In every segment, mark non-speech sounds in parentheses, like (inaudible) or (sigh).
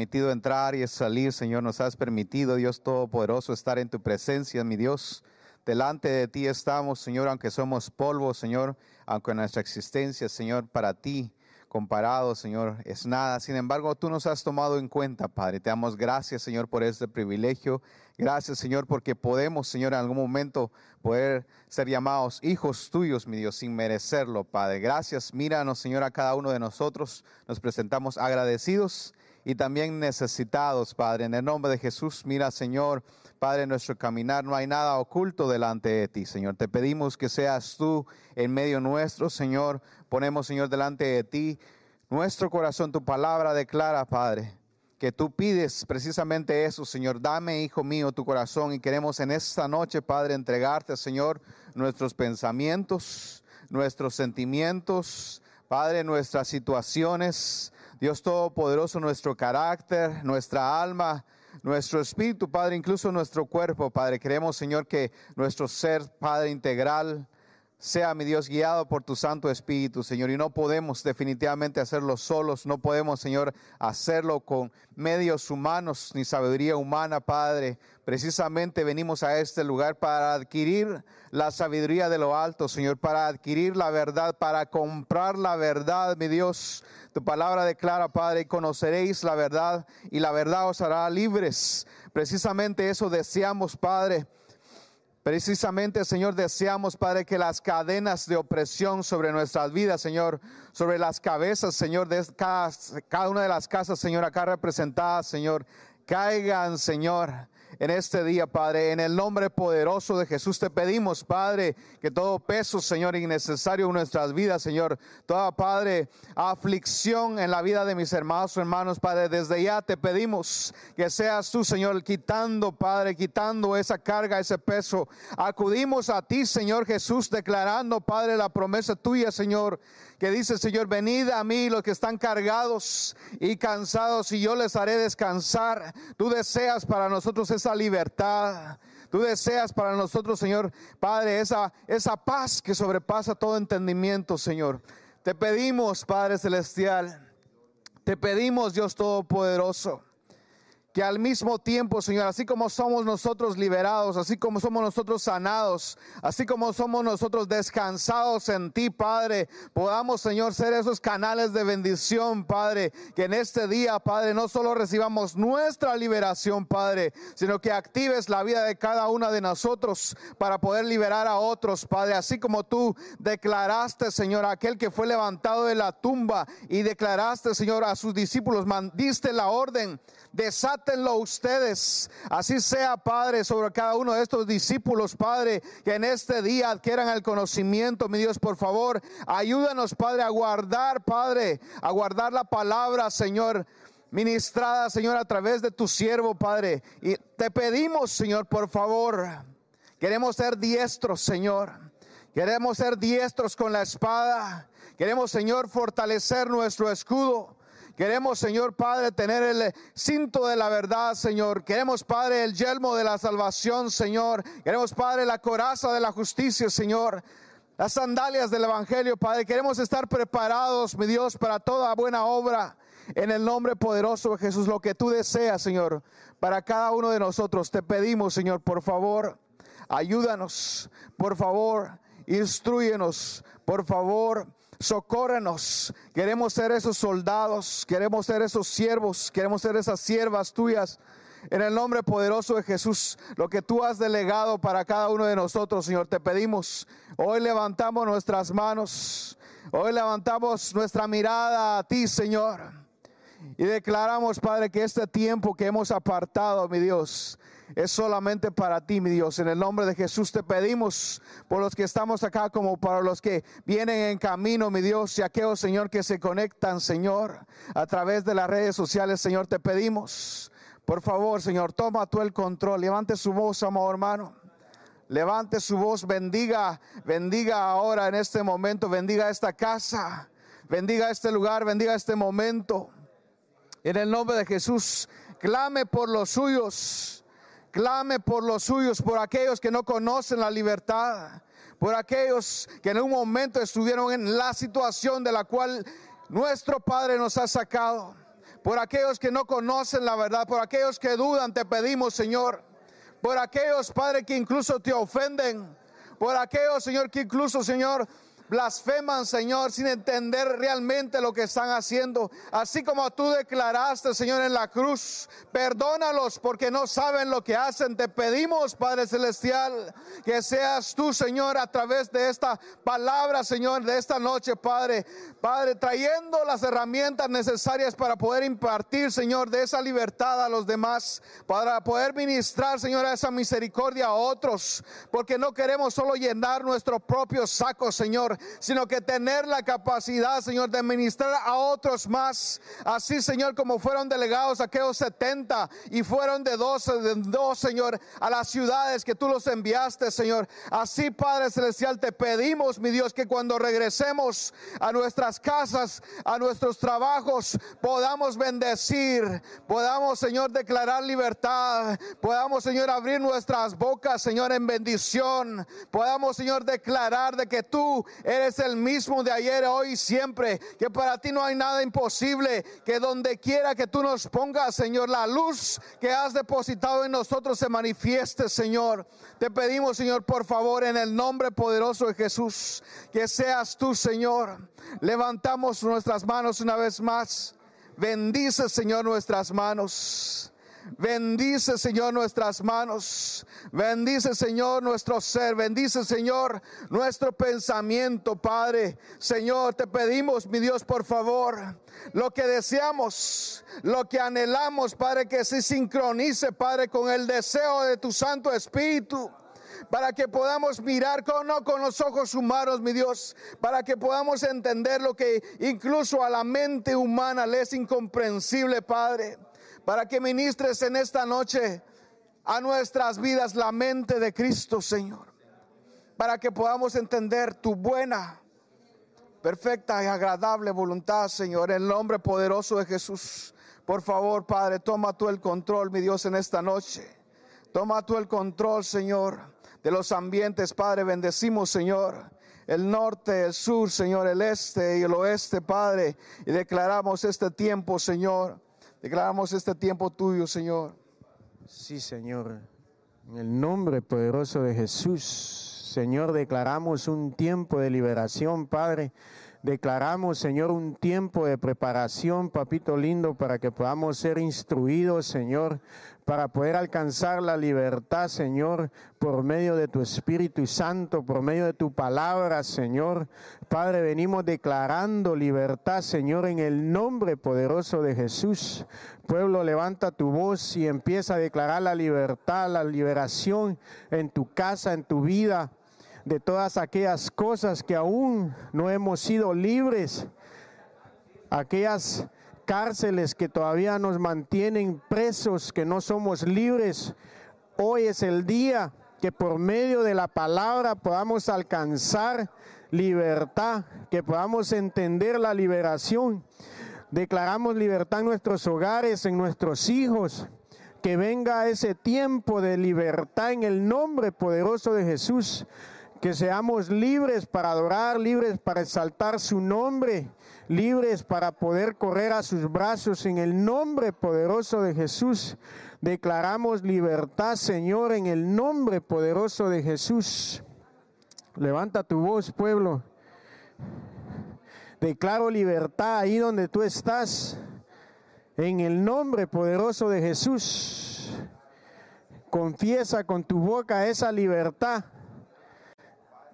permitido entrar y salir, Señor, nos has permitido, Dios Todopoderoso, estar en tu presencia, mi Dios. Delante de ti estamos, Señor, aunque somos polvo, Señor, aunque nuestra existencia, Señor, para ti comparado, Señor, es nada. Sin embargo, tú nos has tomado en cuenta, Padre. Te damos gracias, Señor, por este privilegio. Gracias, Señor, porque podemos, Señor, en algún momento poder ser llamados hijos tuyos, mi Dios, sin merecerlo, Padre. Gracias. Míranos, Señor, a cada uno de nosotros. Nos presentamos agradecidos y también necesitados, Padre. En el nombre de Jesús, mira, Señor, Padre, nuestro caminar no hay nada oculto delante de ti, Señor. Te pedimos que seas tú en medio nuestro, Señor. Ponemos, Señor, delante de ti nuestro corazón. Tu palabra declara, Padre, que tú pides precisamente eso, Señor. Dame, hijo mío, tu corazón y queremos en esta noche, Padre, entregarte, Señor, nuestros pensamientos, nuestros sentimientos, Padre, nuestras situaciones. Dios Todopoderoso, nuestro carácter, nuestra alma, nuestro espíritu, Padre, incluso nuestro cuerpo, Padre. Queremos, Señor, que nuestro ser, Padre, integral, sea, mi Dios, guiado por tu Santo Espíritu, Señor. Y no podemos definitivamente hacerlo solos, no podemos, Señor, hacerlo con medios humanos ni sabiduría humana, Padre. Precisamente venimos a este lugar para adquirir la sabiduría de lo alto, Señor, para adquirir la verdad, para comprar la verdad, mi Dios. Tu palabra declara, Padre, conoceréis la verdad y la verdad os hará libres. Precisamente eso deseamos, Padre Precisamente, Señor, deseamos, Padre, que las cadenas de opresión sobre nuestras vidas, Señor, sobre las cabezas, Señor, de cada, una de las casas, Señor, acá representadas, Señor, caigan, Señor en este día, Padre. En el nombre poderoso de Jesús te pedimos, Padre, que todo peso, Señor, innecesario en nuestras vidas, Señor, toda, Padre, aflicción en la vida de mis hermanos hermanos, Padre, desde ya te pedimos que seas tú, Señor, quitando, Padre, quitando esa carga, ese peso. Acudimos a ti, Señor Jesús, declarando, Padre, la promesa tuya, Señor que dice, Señor, venid a mí los que están cargados y cansados y yo les haré descansar. Tú deseas para nosotros esa libertad. Tú deseas para nosotros, Señor, Padre, esa, esa paz que sobrepasa todo entendimiento, Señor. Te pedimos, Padre Celestial, te pedimos, Dios Todopoderoso que al mismo tiempo, Señor, así como somos nosotros liberados, así como somos nosotros sanados, así como somos nosotros descansados en ti, Padre, podamos, Señor, ser esos canales de bendición, Padre, que en este día, Padre, no solo recibamos nuestra liberación, Padre, sino que actives la vida de cada una de nosotros para poder liberar a otros, Padre, así como tú declaraste, Señor, aquel que fue levantado de la tumba y declaraste, Señor, a sus discípulos, mandiste la orden ustedes. Así sea, Padre, sobre cada uno de estos discípulos, Padre, que en este día adquieran el conocimiento, mi Dios, por favor, ayúdanos, Padre, a guardar, Padre, a guardar la palabra, Señor ministrada, Señor, a través de tu siervo, Padre. Y te pedimos, Señor, por favor, queremos ser diestros, Señor. Queremos ser diestros con la espada. Queremos, Señor, fortalecer nuestro escudo. Queremos, Señor Padre, tener el cinto de la verdad, Señor. Queremos, Padre, el yelmo de la salvación, Señor. Queremos, Padre, la coraza de la justicia, Señor. Las sandalias del Evangelio, Padre. Queremos estar preparados, mi Dios, para toda buena obra. En el nombre poderoso de Jesús, lo que tú deseas, Señor, para cada uno de nosotros. Te pedimos, Señor, por favor, ayúdanos. Por favor, instruyenos. Por favor, Socórrenos. Queremos ser esos soldados, queremos ser esos siervos, queremos ser esas siervas tuyas. En el nombre poderoso de Jesús, lo que tú has delegado para cada uno de nosotros, Señor, te pedimos. Hoy levantamos nuestras manos, hoy levantamos nuestra mirada a ti, Señor. Y declaramos, Padre, que este tiempo que hemos apartado, mi Dios, es solamente para ti, mi Dios. En el nombre de Jesús te pedimos por los que estamos acá como para los que vienen en camino, mi Dios, y aquellos, Señor, que se conectan, Señor, a través de las redes sociales, Señor, te pedimos. Por favor, Señor, toma tú el control. Levante su voz, amado hermano. Levante su voz, bendiga, bendiga ahora en este momento, bendiga esta casa, bendiga este lugar, bendiga este momento. En el nombre de Jesús, clame por los suyos Clame por los suyos, por aquellos que no conocen la libertad, por aquellos que en un momento estuvieron en la situación de la cual nuestro Padre nos ha sacado, Por aquellos que no conocen la verdad, por aquellos que dudan, te pedimos, Señor. Por aquellos, Padre, que incluso te ofenden. Por aquellos, Señor, que incluso, Señor, blasfeman, Señor, sin entender realmente lo que están haciendo. Así como tú declaraste, Señor, en la cruz, perdónalos porque no saben lo que hacen. Te pedimos, Padre Celestial, que seas tú, Señor, a través de esta palabra, Señor, de esta noche, Padre. Padre, trayendo las herramientas necesarias para poder impartir, Señor, de esa libertad a los demás, para poder ministrar, Señor, esa misericordia a otros, porque no queremos solo llenar nuestro propio saco, Señor, sino que tener la capacidad, Señor, de ministrar a otros más. Así, Señor, como fueron delegados aquellos 70 y fueron de dos, de dos, Señor, a las ciudades que tú los enviaste, Señor. Así, Padre Celestial, te pedimos, mi Dios, que cuando regresemos a nuestras casas, a nuestros trabajos, podamos bendecir, podamos, Señor, declarar libertad, podamos, Señor, abrir nuestras bocas, Señor, en bendición, podamos, Señor, declarar de que tú Eres el mismo de ayer, hoy y siempre. Que para ti no hay nada imposible. Que donde quiera que tú nos pongas, Señor, la luz que has depositado en nosotros se manifieste, Señor. Te pedimos, Señor, por favor, en el nombre poderoso de Jesús, que seas tú, Señor. Levantamos nuestras manos una vez más. Bendice, Señor, nuestras manos. Bendice, Señor, nuestras manos. Bendice, Señor, nuestro ser. Bendice, Señor, nuestro pensamiento, Padre. Señor, te pedimos, mi Dios, por favor, lo que deseamos, lo que anhelamos, Padre, que se sincronice, Padre, con el deseo de tu Santo Espíritu para que podamos mirar con, no con los ojos humanos, mi Dios, para que podamos entender lo que incluso a la mente humana le es incomprensible, Padre para que ministres en esta noche a nuestras vidas la mente de Cristo, Señor, para que podamos entender tu buena, perfecta y agradable voluntad, Señor, en el nombre poderoso de Jesús. Por favor, Padre, toma tú el control, mi Dios, en esta noche. Toma tú el control, Señor, de los ambientes, Padre. Bendecimos, Señor, el norte, el sur, Señor, el este y el oeste, Padre. Y declaramos este tiempo, Señor Declaramos este tiempo tuyo, Señor. Sí, Señor. En el nombre poderoso de Jesús, Señor, declaramos un tiempo de liberación, Padre. Declaramos, Señor, un tiempo de preparación, papito lindo, para que podamos ser instruidos, Señor, para poder alcanzar la libertad, Señor, por medio de tu Espíritu Santo, por medio de tu palabra, Señor. Padre, venimos declarando libertad, Señor, en el nombre poderoso de Jesús. Pueblo, levanta tu voz y empieza a declarar la libertad, la liberación en tu casa, en tu vida, de todas aquellas cosas que aún no hemos sido libres, aquellas cárceles que todavía nos mantienen presos, que no somos libres. Hoy es el día que por medio de la palabra podamos alcanzar libertad, que podamos entender la liberación. Declaramos libertad en nuestros hogares, en nuestros hijos. Que venga ese tiempo de libertad en el nombre poderoso de Jesús. Que seamos libres para adorar, libres para exaltar su nombre libres para poder correr a sus brazos en el nombre poderoso de Jesús. Declaramos libertad, Señor, en el nombre poderoso de Jesús. Levanta tu voz, pueblo. Declaro libertad ahí donde tú estás, en el nombre poderoso de Jesús. Confiesa con tu boca esa libertad.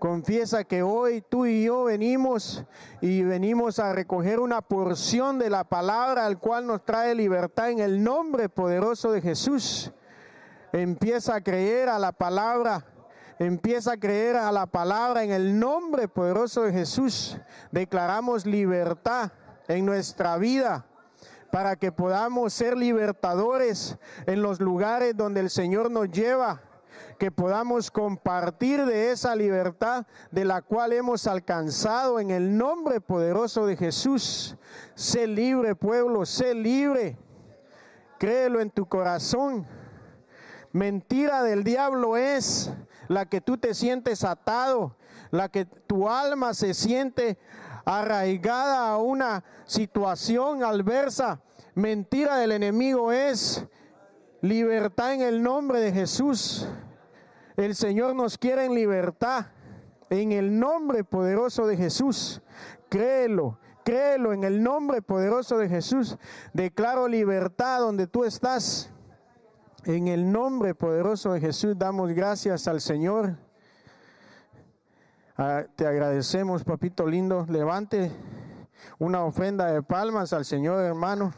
Confiesa que hoy tú y yo venimos y venimos a recoger una porción de la palabra al cual nos trae libertad en el nombre poderoso de Jesús. Empieza a creer a la palabra. Empieza a creer a la palabra en el nombre poderoso de Jesús. Declaramos libertad en nuestra vida para que podamos ser libertadores en los lugares donde el Señor nos lleva que podamos compartir de esa libertad de la cual hemos alcanzado en el nombre poderoso de Jesús. Sé libre, pueblo, sé libre. Créelo en tu corazón. Mentira del diablo es la que tú te sientes atado, la que tu alma se siente arraigada a una situación adversa Mentira del enemigo es libertad en el nombre de Jesús. El Señor nos quiere en libertad, en el nombre poderoso de Jesús. Créelo, créelo en el nombre poderoso de Jesús. Declaro libertad donde tú estás. En el nombre poderoso de Jesús damos gracias al Señor. Ah, te agradecemos, papito lindo. Levante una ofrenda de palmas al Señor, hermano.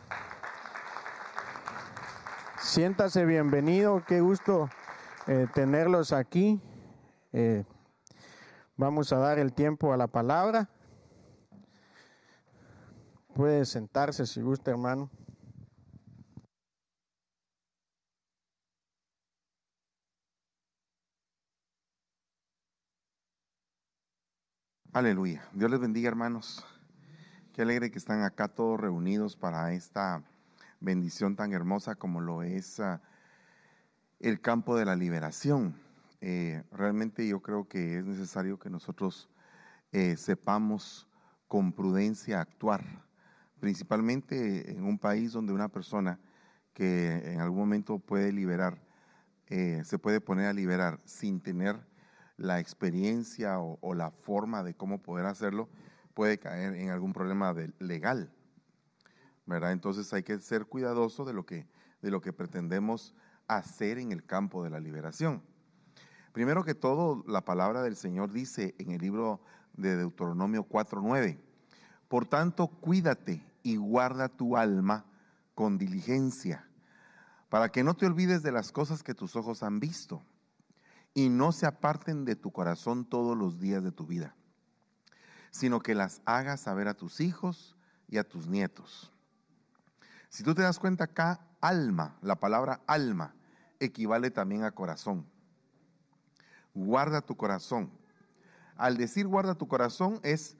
Siéntase bienvenido, qué gusto eh, tenerlos aquí. Eh, vamos a dar el tiempo a la palabra. Puede sentarse si gusta, hermano. Aleluya. Dios les bendiga, hermanos. Qué alegre que están acá todos reunidos para esta bendición tan hermosa como lo es uh, el campo de la liberación. Eh, realmente yo creo que es necesario que nosotros eh, sepamos con prudencia actuar, principalmente en un país donde una persona que en algún momento puede liberar, eh, se puede poner a liberar sin tener la experiencia o, la forma de cómo poder hacerlo, puede caer en algún problema de, legal. ¿verdad? Entonces hay que ser cuidadoso de lo que, de lo que pretendemos hacer en el campo de la liberación. Primero que todo, la palabra del Señor dice en el libro de Deuteronomio 4:9, por tanto, cuídate y guarda tu alma con diligencia, para que no te olvides de las cosas que tus ojos han visto y no se aparten de tu corazón todos los días de tu vida, sino que las hagas saber a tus hijos y a tus nietos. Si tú te das cuenta acá, alma, la palabra alma, equivale también a corazón. Guarda tu corazón. Al decir guarda tu corazón es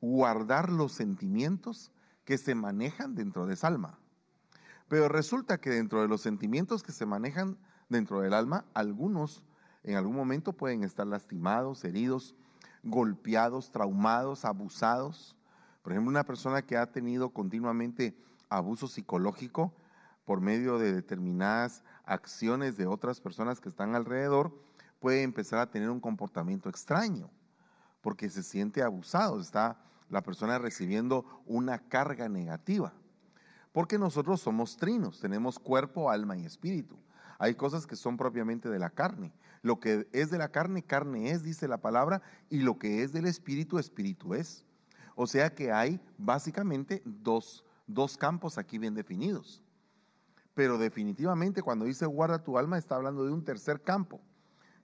guardar los sentimientos que se manejan dentro de esa alma. Pero resulta que dentro de los sentimientos que se manejan dentro del alma, algunos en algún momento pueden estar lastimados, heridos, golpeados, traumados, abusados. Por ejemplo, una persona que ha tenido continuamente abuso psicológico por medio de determinadas acciones de otras personas que están alrededor, puede empezar a tener un comportamiento extraño, porque se siente abusado, está la persona recibiendo una carga negativa. Porque nosotros somos trinos, tenemos cuerpo, alma y espíritu. Hay cosas que son propiamente de la carne. Lo que es de la carne, carne es, dice la palabra, y lo que es del espíritu, espíritu es. O sea que hay básicamente dos, dos campos aquí bien definidos. Pero definitivamente cuando dice guarda tu alma está hablando de un tercer campo,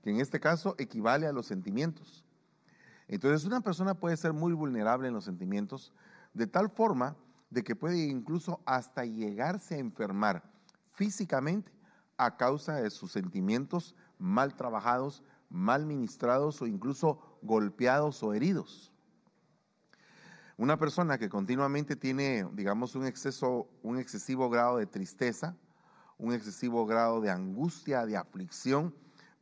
que en este caso equivale a los sentimientos. Entonces una persona puede ser muy vulnerable en los sentimientos de tal forma de que puede incluso hasta llegarse a enfermar físicamente a causa de sus sentimientos mal trabajados, mal ministrados o incluso golpeados o heridos. Una persona que continuamente tiene, digamos, un exceso, un excesivo grado de tristeza, un excesivo grado de angustia, de aflicción,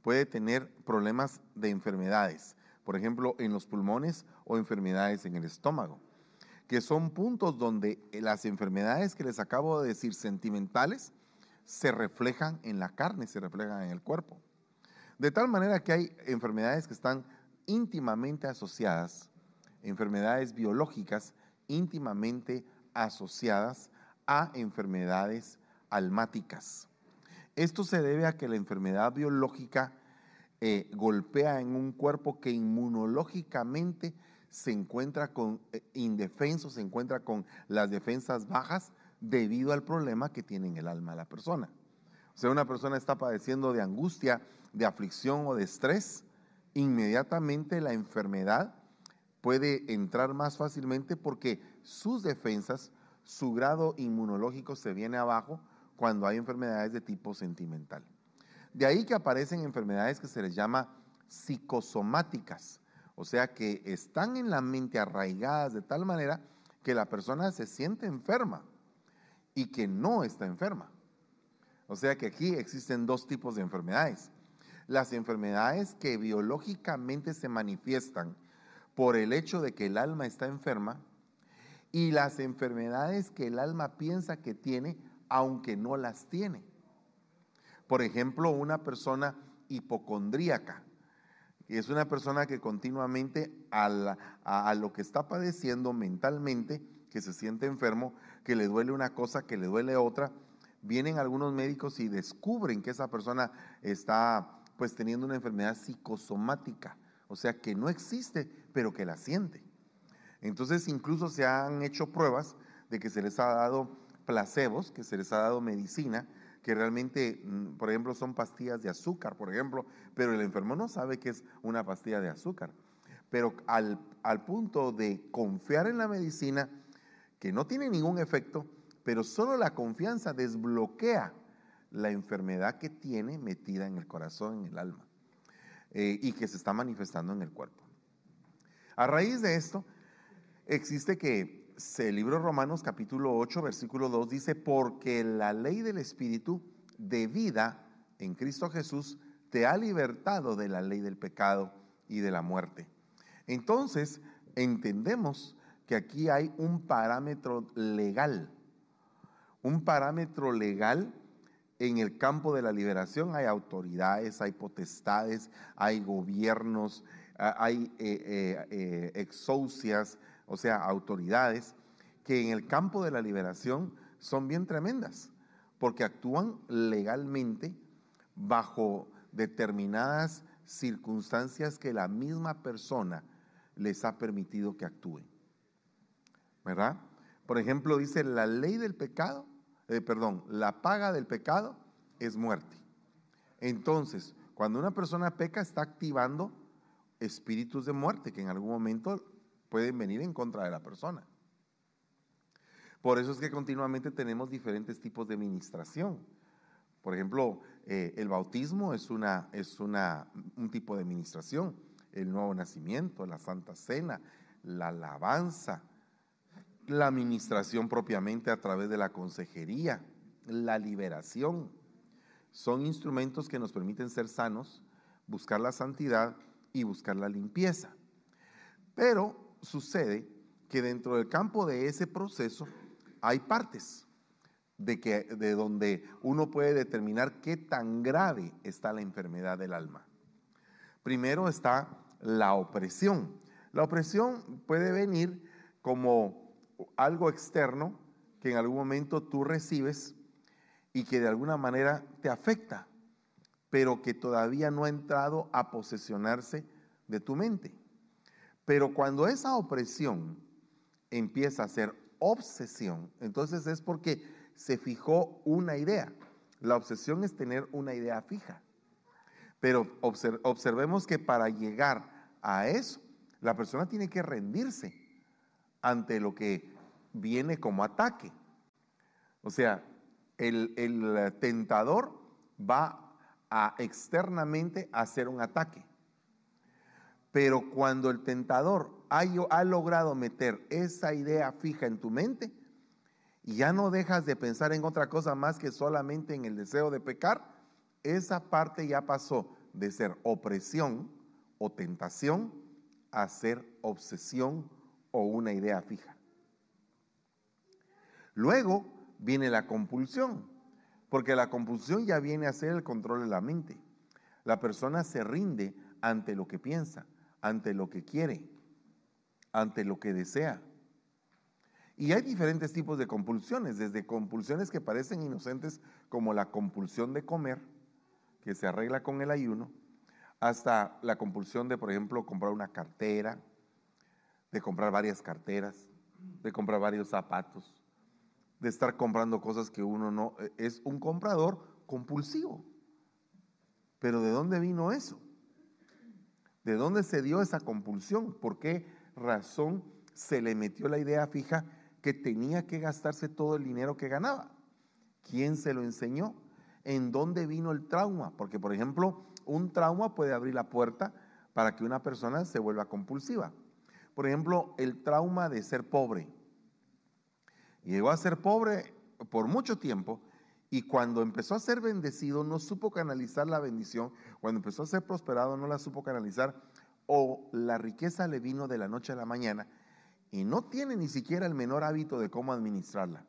puede tener problemas de enfermedades, por ejemplo, en los pulmones o enfermedades en el estómago, que son puntos donde las enfermedades que les acabo de decir sentimentales se reflejan en la carne, se reflejan en el cuerpo. De tal manera que hay enfermedades que están íntimamente asociadas, enfermedades biológicas íntimamente asociadas a enfermedades almáticas. Esto se debe a que la enfermedad biológica eh, golpea en un cuerpo que inmunológicamente se encuentra con eh, indefenso, se encuentra con las defensas bajas debido al problema que tiene en el alma la persona. O sea, una persona está padeciendo de angustia, de aflicción o de estrés, inmediatamente la enfermedad puede entrar más fácilmente porque sus defensas, su grado inmunológico se viene abajo cuando hay enfermedades de tipo sentimental. De ahí que aparecen enfermedades que se les llama psicosomáticas, o sea que están en la mente arraigadas de tal manera que la persona se siente enferma y que no está enferma. O sea que aquí existen dos tipos de enfermedades. Las enfermedades que biológicamente se manifiestan por el hecho de que el alma está enferma y las enfermedades que el alma piensa que tiene, aunque no las tiene. Por ejemplo, una persona hipocondríaca, es una persona que continuamente a, a, lo que está padeciendo mentalmente, que se siente enfermo, que le duele una cosa, que le duele otra, vienen algunos médicos y descubren que esa persona está pues teniendo una enfermedad psicosomática, o sea que no existe, pero que la siente. Entonces incluso se han hecho pruebas de que se les ha dado placebos, que se les ha dado medicina, que realmente, mm, por ejemplo, son pastillas de azúcar, por ejemplo, pero el enfermo no sabe que es una pastilla de azúcar. Pero al, al punto de confiar en la medicina, que no tiene ningún efecto, pero solo la confianza desbloquea la enfermedad que tiene metida en el corazón, en el alma, eh, y que se está manifestando en el cuerpo. A raíz de esto, existe que el libro de Romanos capítulo 8, versículo 2 dice, porque la ley del Espíritu de vida en Cristo Jesús te ha libertado de la ley del pecado y de la muerte. Entonces, entendemos que aquí hay un parámetro legal un parámetro legal en el campo de la liberación. Hay autoridades, hay potestades, hay gobiernos, hay eh, eh, eh o sea, autoridades, que en el campo de la liberación son bien tremendas, porque actúan legalmente bajo determinadas circunstancias que la misma persona les ha permitido que actúen. ¿Verdad? Por ejemplo, dice la ley del pecado eh, perdón, la paga del pecado es muerte. Entonces, cuando una persona peca, está activando espíritus de muerte que en algún momento pueden venir en contra de la persona. Por eso es que continuamente tenemos diferentes tipos de ministración. Por ejemplo, eh, el bautismo es, una, es una, un tipo de ministración, el nuevo nacimiento, la santa cena, la alabanza, la administración propiamente a través de la consejería, la liberación. Son instrumentos que nos permiten ser sanos, buscar la santidad y buscar la limpieza. Pero sucede que dentro del campo de ese proceso hay partes de, que, de donde uno puede determinar qué tan grave está la enfermedad del alma. Primero está la opresión. La opresión puede venir como algo externo que en algún momento tú recibes y que de alguna manera te afecta, pero que todavía no ha entrado a posesionarse de tu mente. Pero cuando esa opresión empieza a ser obsesión, entonces es porque se fijó una idea. La obsesión es tener una idea fija. Pero observemos que para llegar a eso, la persona tiene que rendirse ante lo que viene como ataque. O sea, el, tentador va a externamente hacer un ataque. Pero cuando el tentador ha, logrado meter esa idea fija en tu mente, y ya no dejas de pensar en otra cosa más que solamente en el deseo de pecar, esa parte ya pasó de ser opresión o tentación a ser obsesión o una idea fija. Luego viene la compulsión, porque la compulsión ya viene a ser el control de la mente. La persona se rinde ante lo que piensa, ante lo que quiere, ante lo que desea. Y hay diferentes tipos de compulsiones, desde compulsiones que parecen inocentes como la compulsión de comer, que se arregla con el ayuno, hasta la compulsión de, por ejemplo, comprar una cartera, de comprar varias carteras, de comprar varios zapatos, de estar comprando cosas que uno no, eh, es un comprador compulsivo. Pero ¿de dónde vino eso? ¿De dónde se dio esa compulsión? ¿Por qué razón se le metió la idea fija que tenía que gastarse todo el dinero que ganaba? ¿Quién se lo enseñó? ¿En dónde vino el trauma? Porque, por ejemplo, un trauma puede abrir la puerta para que una persona se vuelva compulsiva. Por ejemplo, el trauma de ser pobre llegó a ser pobre por mucho tiempo y cuando empezó a ser bendecido no supo canalizar la bendición, cuando empezó a ser prosperado no la supo canalizar o la riqueza le vino de la noche a la mañana y no tiene ni siquiera el menor hábito de cómo administrarla.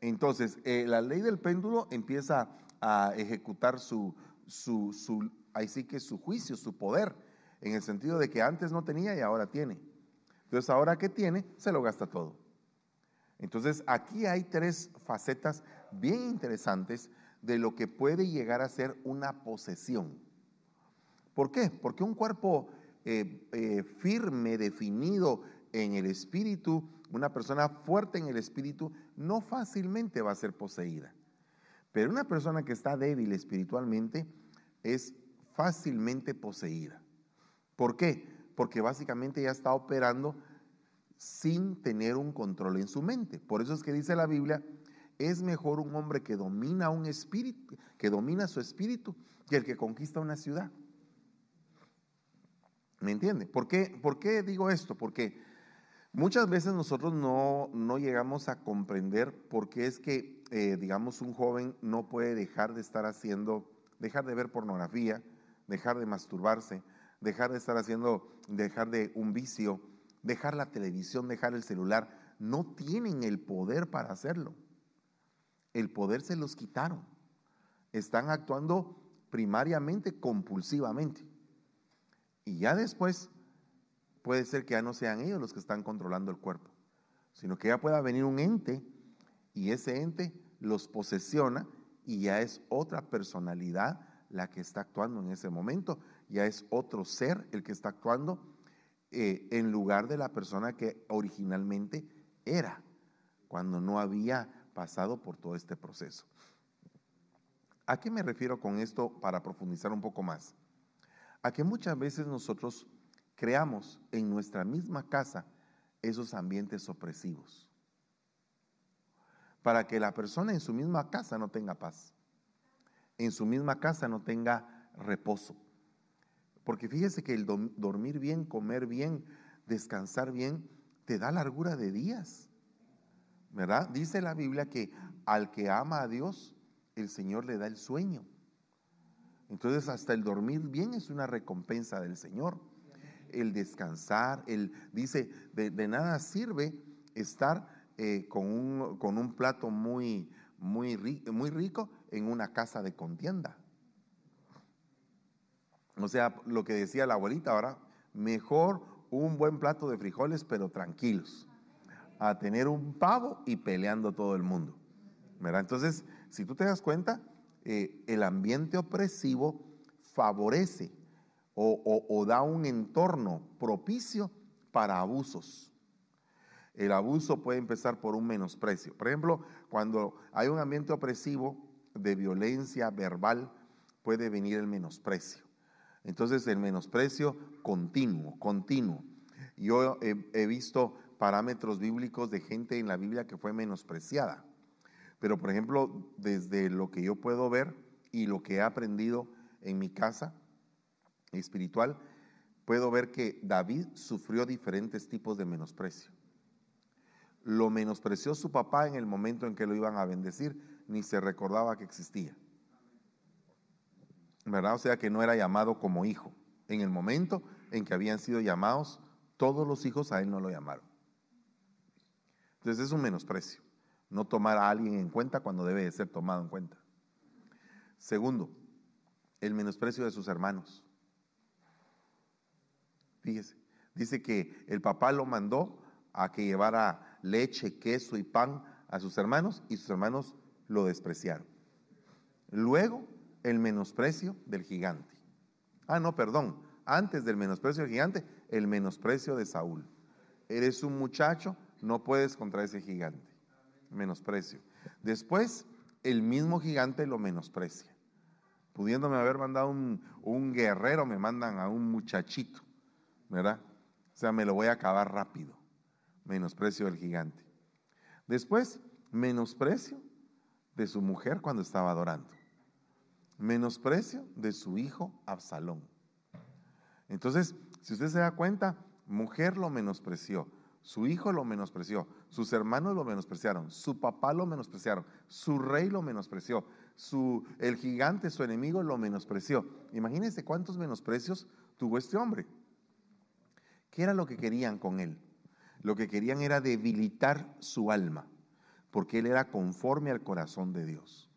Entonces, eh, la ley del péndulo empieza a ejecutar su, su, su, ahí sí que su juicio, su poder, en el sentido de que antes no tenía y ahora tiene. Entonces, ahora que tiene, se lo gasta todo. Entonces, aquí hay tres facetas bien interesantes de lo que puede llegar a ser una posesión. ¿Por qué? Porque un cuerpo eh, eh, firme, definido en el espíritu, una persona fuerte en el espíritu, no fácilmente va a ser poseída. Pero una persona que está débil espiritualmente es fácilmente poseída. ¿Por qué? Porque básicamente ya está operando sin tener un control en su mente. Por eso es que dice la Biblia, es mejor un hombre que domina un espíritu, que domina su espíritu, que el que conquista una ciudad. ¿Me entiende? ¿Por qué, ¿Por qué digo esto? Porque muchas veces nosotros no, no llegamos a comprender por qué es que, eh, digamos, un joven no puede dejar de estar haciendo, dejar de ver pornografía, dejar de masturbarse, dejar de estar haciendo, dejar de un vicio, dejar la televisión, dejar el celular. No tienen el poder para hacerlo. El poder se los quitaron. Están actuando primariamente compulsivamente. Y ya después puede ser que ya no sean ellos los que están controlando el cuerpo, sino que ya pueda venir un ente y ese ente los posesiona y ya es otra personalidad la que está actuando en ese momento, ya es otro ser el que está actuando eh, en lugar de la persona que originalmente era, cuando no había pasado por todo este proceso. ¿A qué me refiero con esto para profundizar un poco más? a que muchas veces nosotros creamos en nuestra misma casa esos ambientes opresivos. Para que la persona en su misma casa no tenga paz, en su misma casa no tenga reposo. Porque fíjese que el dormir bien, comer bien, descansar bien, te da largura de días. ¿Verdad? Dice la Biblia que al que ama a Dios, el Señor le da el sueño. Entonces hasta el dormir bien es una recompensa del Señor. El descansar, el dice, de, nada sirve estar eh, con, un, con, un, plato muy, muy, muy rico en una casa de contienda. O sea, lo que decía la abuelita ahora, mejor un buen plato de frijoles pero tranquilos, a tener un pavo y peleando todo el mundo. ¿verdad? Entonces, si tú te das cuenta, eh, el ambiente opresivo favorece o, da un entorno propicio para abusos. El abuso puede empezar por un menosprecio. Por ejemplo, cuando hay un ambiente opresivo de violencia verbal, puede venir el menosprecio. Entonces, el menosprecio continuo, continuo. Yo he visto parámetros bíblicos de gente en la Biblia que fue menospreciada. Pero, por ejemplo, desde lo que yo puedo ver y lo que he aprendido en mi casa espiritual, puedo ver que David sufrió diferentes tipos de menosprecio. Lo menospreció su papá en el momento en que lo iban a bendecir, ni se recordaba que existía. ¿Verdad? O sea que no era llamado como hijo. En el momento en que habían sido llamados, todos los hijos a él no lo llamaron. Entonces es un menosprecio no tomar a alguien en cuenta cuando debe de ser tomado en cuenta. Segundo, el menosprecio de sus hermanos. Fíjese, dice que el papá lo mandó a que llevara leche, queso y pan a sus hermanos y sus hermanos lo despreciaron. Luego, el menosprecio del gigante. Ah, no, perdón. Antes del menosprecio del gigante, el menosprecio de Saúl. Eres un muchacho, no puedes contra ese gigante menosprecio. Después, el mismo gigante lo menosprecia. Pudiéndome haber mandado un, guerrero, me mandan a un muchachito, ¿verdad? O sea, me lo voy a acabar rápido. Menosprecio del gigante. Después, menosprecio de su mujer cuando estaba adorando. Menosprecio de su hijo Absalón. Entonces, si usted se da cuenta, mujer lo menospreció, su hijo lo menospreció, sus hermanos lo menospreciaron, su papá lo menospreciaron, su rey lo menospreció, su, el gigante, su enemigo, lo menospreció. Imagínense cuántos menosprecios tuvo este hombre. ¿Qué era lo que querían con él? lo que querían era debilitar su alma, porque él era conforme al corazón de Dios.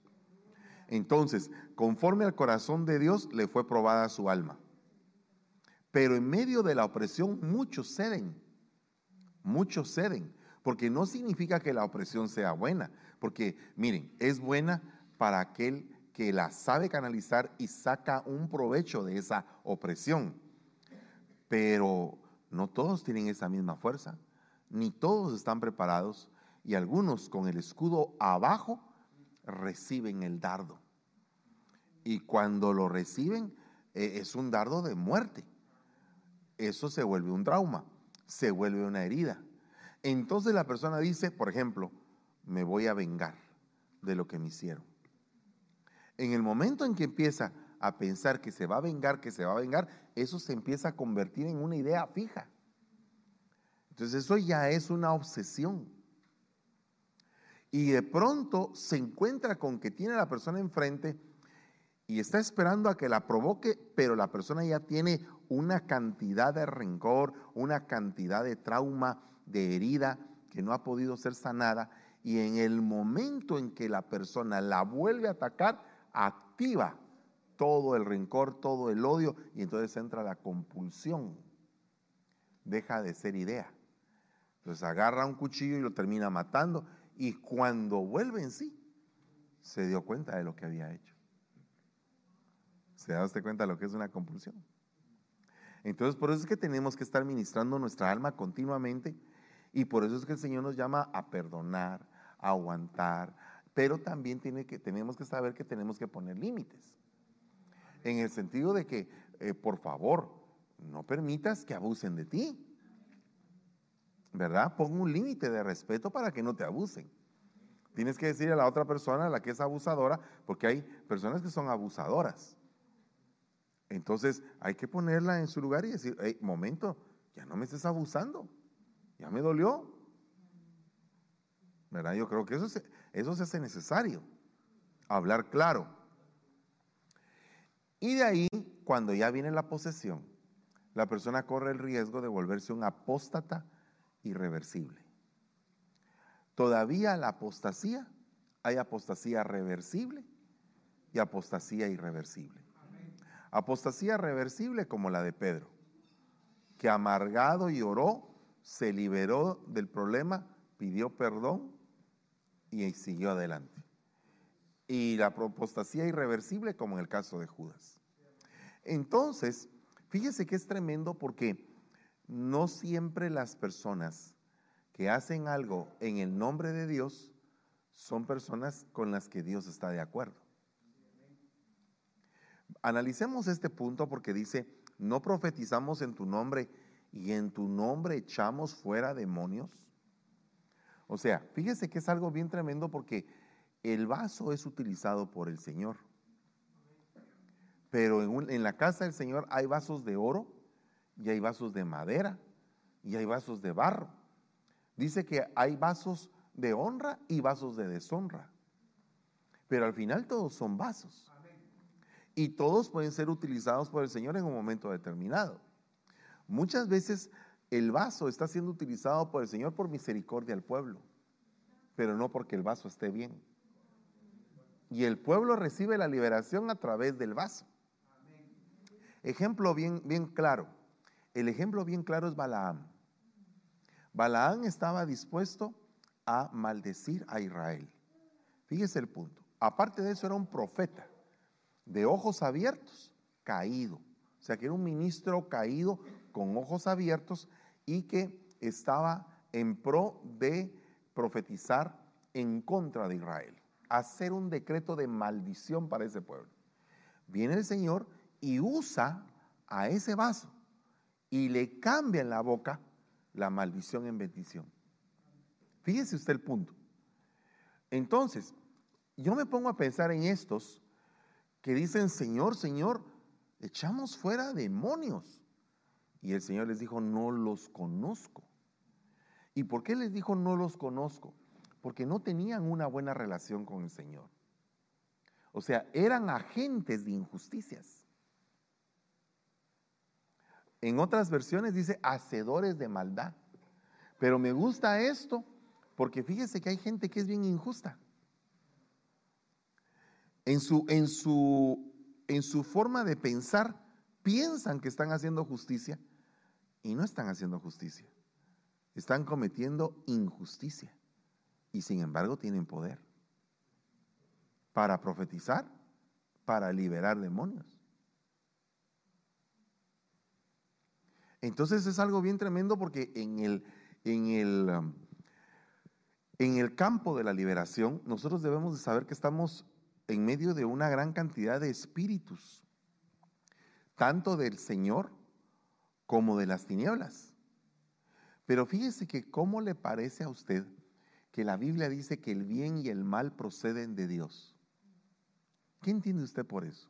Entonces, conforme al corazón de Dios, le fue probada su alma. Pero en medio de la opresión, muchos ceden. Muchos ceden. Porque no significa que la opresión sea buena. Porque, miren, es buena para aquel que la sabe canalizar y saca un provecho de esa opresión. Pero no todos tienen esa misma fuerza, ni todos están preparados y algunos con el escudo abajo reciben el dardo. Y cuando lo reciben eh, es un dardo de muerte. Eso se vuelve un trauma, se vuelve una herida. Entonces la persona dice, por ejemplo, me voy a vengar de lo que me hicieron. En el momento en que empieza a pensar que se va a vengar, que se va a vengar, eso se empieza a convertir en una idea fija. Entonces eso ya es una obsesión. Y de pronto se encuentra con que tiene a la persona enfrente y está esperando a que la provoque, pero la persona ya tiene una cantidad de rencor, una cantidad de trauma, de herida que no ha podido ser sanada. Y en el momento en que la persona la vuelve a atacar, activa todo el rencor, todo el odio, y entonces entra la compulsión. Deja de ser idea. Entonces agarra un cuchillo y lo termina matando, y cuando vuelve en sí, se dio cuenta de lo que había hecho. ¿Se da usted cuenta de lo que es una compulsión? Entonces, por eso es que tenemos que estar ministrando nuestra alma continuamente y por eso es que el Señor nos llama a perdonar, a aguantar, pero también tiene que, tenemos que saber que tenemos que poner límites. En el sentido de que, eh, por favor, no permitas que abusen de ti. ¿Verdad? Pon un límite de respeto para que no te abusen. Tienes que decir a la otra persona, a la que es abusadora, porque hay personas que son abusadoras. Entonces hay que ponerla en su lugar y decir, hey, momento, ya no me estés abusando, ya me dolió. ¿Verdad? Yo creo que eso se, eso se hace necesario, hablar claro. Y de ahí, cuando ya viene la posesión, la persona corre el riesgo de volverse un apóstata irreversible. Todavía la apostasía, hay apostasía reversible y apostasía irreversible. Apostasía reversible como la de Pedro, que amargado y oró, se liberó del problema, pidió perdón y siguió adelante. Y la apostasía irreversible como en el caso de Judas. Entonces, fíjese que es tremendo porque no siempre las personas que hacen algo en el nombre de Dios son personas con las que Dios está de acuerdo. Analicemos este punto porque dice, no profetizamos en tu nombre y en tu nombre echamos fuera demonios. O sea, fíjese que es algo bien tremendo porque el vaso es utilizado por el Señor. Pero en, la casa del Señor hay vasos de oro y hay vasos de madera y hay vasos de barro. Dice que hay vasos de honra y vasos de deshonra. Pero al final todos son vasos y todos pueden ser utilizados por el Señor en un momento determinado. Muchas veces el vaso está siendo utilizado por el Señor por misericordia al pueblo, pero no porque el vaso esté bien. Y el pueblo recibe la liberación a través del vaso. Ejemplo bien, bien claro. El ejemplo bien claro es Balaam. Balaam estaba dispuesto a maldecir a Israel. Fíjese el punto. Aparte de eso era un profeta de ojos abiertos, caído. O sea, que era un ministro caído con ojos abiertos y que estaba en pro de profetizar en contra de Israel, hacer un decreto de maldición para ese pueblo. Viene el Señor y usa a ese vaso y le cambia en la boca la maldición en bendición. Fíjese usted el punto. Entonces, yo me pongo a pensar en estos que dicen, Señor, Señor, echamos fuera demonios. Y el Señor les dijo, no los conozco. ¿Y por qué les dijo, no los conozco? Porque no tenían una buena relación con el Señor. O sea, eran agentes de injusticias. En otras versiones dice, hacedores de maldad. Pero me gusta esto porque fíjese que hay gente que es bien injusta. En su, en su, en su forma de pensar, piensan que están haciendo justicia y no están haciendo justicia. Están cometiendo injusticia y sin embargo tienen poder para profetizar, para liberar demonios. Entonces es algo bien tremendo porque en el, en el, um, en el campo de la liberación nosotros debemos de saber que estamos en medio de una gran cantidad de espíritus, tanto del Señor como de las tinieblas. Pero fíjese que cómo le parece a usted que la Biblia dice que el bien y el mal proceden de Dios. ¿Qué entiende usted por eso?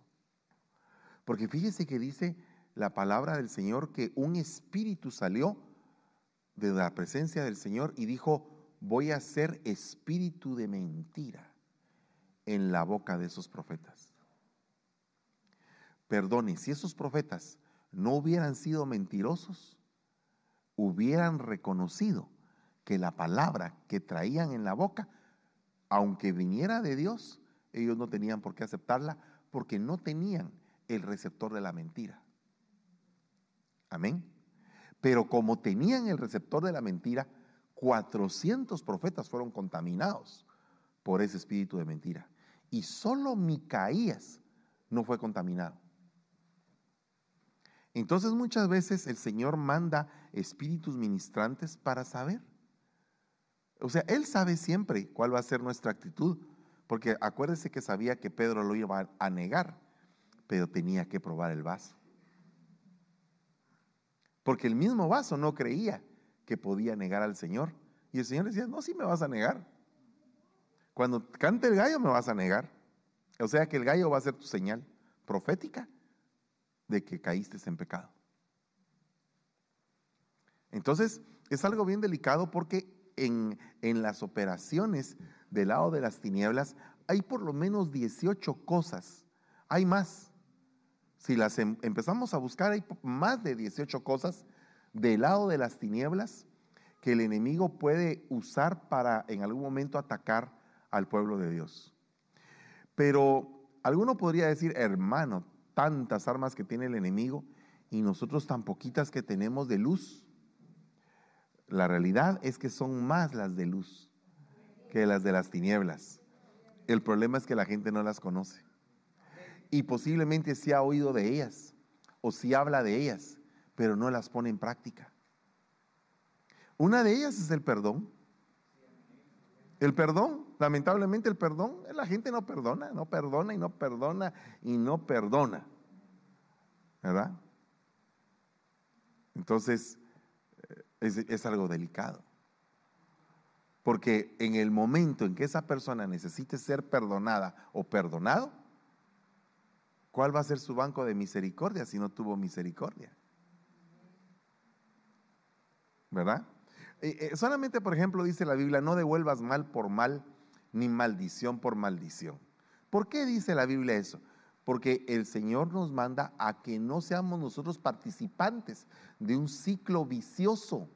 Porque fíjese que dice la palabra del Señor que un espíritu salió de la presencia del Señor y dijo, voy a ser espíritu de mentira en la boca de esos profetas. Perdone, si esos profetas no hubieran sido mentirosos, hubieran reconocido que la palabra que traían en la boca, aunque viniera de Dios, ellos no tenían por qué aceptarla porque no tenían el receptor de la mentira. Amén. Pero como tenían el receptor de la mentira, 400 profetas fueron contaminados por ese espíritu de mentira. Y solo Micaías no fue contaminado. Entonces muchas veces el Señor manda espíritus ministrantes para saber. O sea, Él sabe siempre cuál va a ser nuestra actitud, porque acuérdese que sabía que Pedro lo iba a negar, pero tenía que probar el vaso. Porque el mismo vaso no creía que podía negar al Señor. Y el Señor decía, no, sí me vas a negar. Cuando cante el gallo me vas a negar. O sea que el gallo va a ser tu señal profética de que caíste en pecado. Entonces, es algo bien delicado porque en, en, las operaciones del lado de las tinieblas hay por lo menos 18 cosas. Hay más. Si las em, empezamos a buscar, hay más de 18 cosas del lado de las tinieblas que el enemigo puede usar para en algún momento atacar al pueblo de Dios. Pero alguno podría decir, hermano, tantas armas que tiene el enemigo y nosotros tan poquitas que tenemos de luz. La realidad es que son más las de luz que las de las tinieblas. El problema es que la gente no las conoce y posiblemente sí ha oído de ellas o sí habla de ellas, pero no las pone en práctica. Una de ellas es el perdón. El perdón, lamentablemente el perdón, la gente no perdona, no perdona y no perdona y no perdona. ¿Verdad? Entonces, eh, es, es algo delicado. Porque en el momento en que esa persona necesite ser perdonada o perdonado, ¿Cuál va a ser su banco de misericordia si no tuvo misericordia? ¿Verdad? Eh, eh, solamente, por ejemplo, dice la Biblia, no devuelvas mal por mal, ni maldición por maldición. ¿Por qué dice la Biblia eso? Porque el Señor nos manda a que no seamos nosotros participantes de un ciclo vicioso.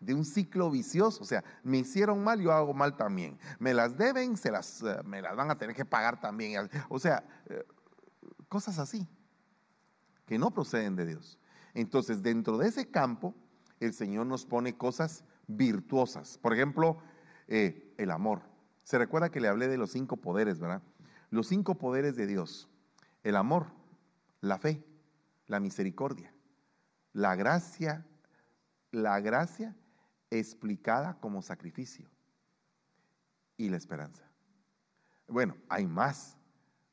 De un ciclo vicioso. O sea, me hicieron mal, yo hago mal también. Me las deben, se las, eh, me las van a tener que pagar también. O sea, Cosas así, que no proceden de Dios. Entonces, dentro de ese campo, el Señor nos pone cosas virtuosas. Por ejemplo, eh, el amor. Se recuerda que le hablé de los cinco poderes, ¿verdad? Los cinco poderes de Dios. El amor, la fe, la misericordia, la gracia, la gracia explicada como sacrificio y la esperanza. Bueno, hay más,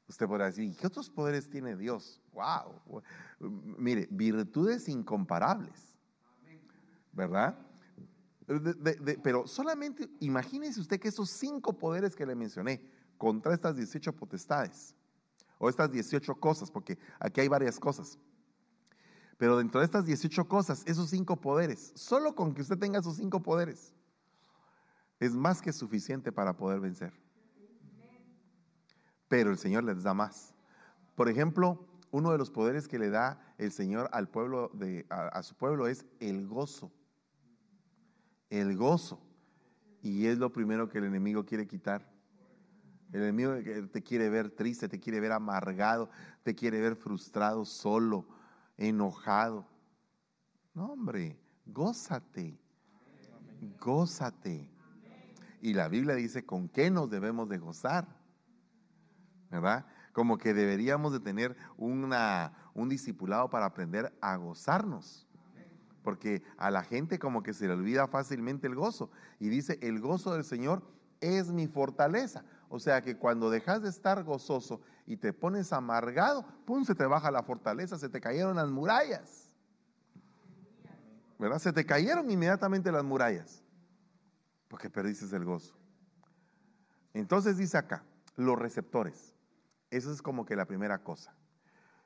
Usted podrá decir, ¿qué otros poderes tiene Dios? ¡Wow! Mire, virtudes incomparables. ¿Verdad? pero solamente imagínese usted que esos cinco poderes que le mencioné contra estas 18 potestades, o estas 18 cosas, porque aquí hay varias cosas. Pero dentro de estas 18 cosas, esos cinco poderes, solo con que usted tenga esos cinco poderes, es más que suficiente para poder vencer pero el Señor les da más. Por ejemplo, uno de los poderes que le da el Señor al pueblo de, a, su pueblo es el gozo. El gozo. Y es lo primero que el enemigo quiere quitar. El enemigo te quiere ver triste, te quiere ver amargado, te quiere ver frustrado, solo, enojado. No, hombre, gózate, gózate. Y la Biblia dice con qué nos debemos de gozar, ¿verdad? Como que deberíamos de tener una, un discipulado para aprender a gozarnos. Porque a la gente como que se le olvida fácilmente el gozo. Y dice, el gozo del Señor es mi fortaleza. O sea que cuando dejas de estar gozoso y te pones amargado, pum, se te baja la fortaleza, se te cayeron las murallas. ¿Verdad? Se te cayeron inmediatamente las murallas, porque perdiste el gozo. Entonces dice acá, los receptores. Eso es como que la primera cosa.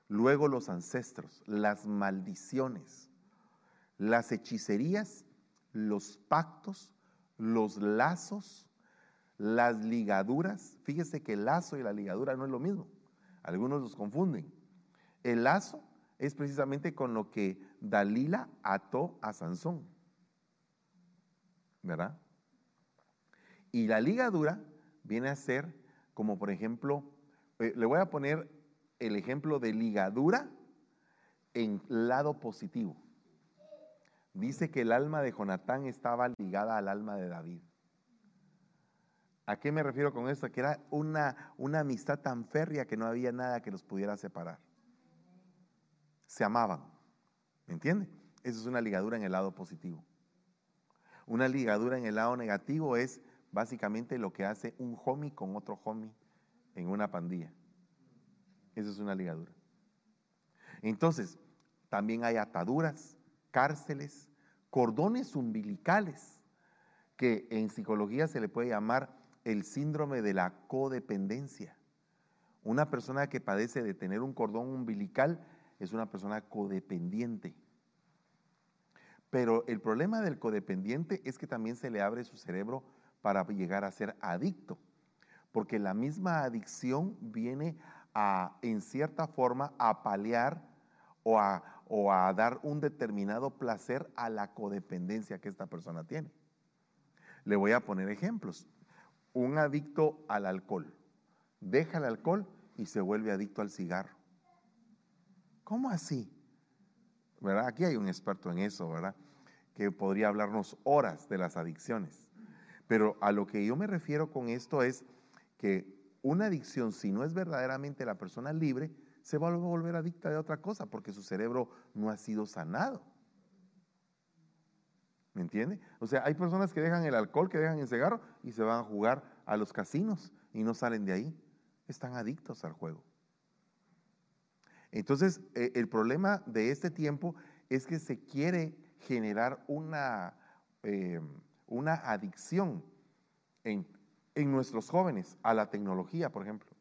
Luego los ancestros, las maldiciones, las hechicerías, los pactos, los lazos, las ligaduras, fíjese que el lazo y la ligadura no es lo mismo. Algunos los confunden. El lazo es precisamente con lo que Dalila ató a Sansón. ¿Verdad? Y la ligadura viene a ser como por ejemplo, eh, le voy a poner el ejemplo de ligadura en lado positivo. Dice que el alma de Jonatán estaba ligada al alma de David. ¿A qué me refiero con esto? Que era una, una amistad tan férrea que no había nada que los pudiera separar. Se amaban. ¿Me entiende? Eso es una ligadura en el lado positivo. Una ligadura en el lado negativo es básicamente lo que hace un homie con otro homie en una pandilla. Eso es una ligadura. Entonces, también hay ataduras, cárceles, cordones umbilicales, que en psicología se le puede llamar el síndrome de la codependencia. Una persona que padece de tener un cordón umbilical es una persona codependiente. Pero el problema del codependiente es que también se le abre su cerebro para llegar a ser adicto, porque la misma adicción viene a, en cierta forma, a paliar o a, o a dar un determinado placer a la codependencia que esta persona tiene. Le voy a poner ejemplos un adicto al alcohol. Deja el alcohol y se vuelve adicto al cigarro. ¿Cómo así? ¿Verdad? Aquí hay un experto en eso, ¿verdad? Que podría hablarnos horas de las adicciones. Pero a lo que yo me refiero con esto es que una adicción, si no es verdaderamente la persona libre, se va a volver adicta de otra cosa porque su cerebro no ha sido sanado. ¿Me entiende? O sea, hay personas que dejan el alcohol, que dejan el cigarro y se van a jugar a los casinos y no salen de ahí. Están adictos al juego. Entonces, e, el problema de este tiempo es que se quiere generar una, eh, una adicción en, en nuestros jóvenes a la tecnología, por ejemplo.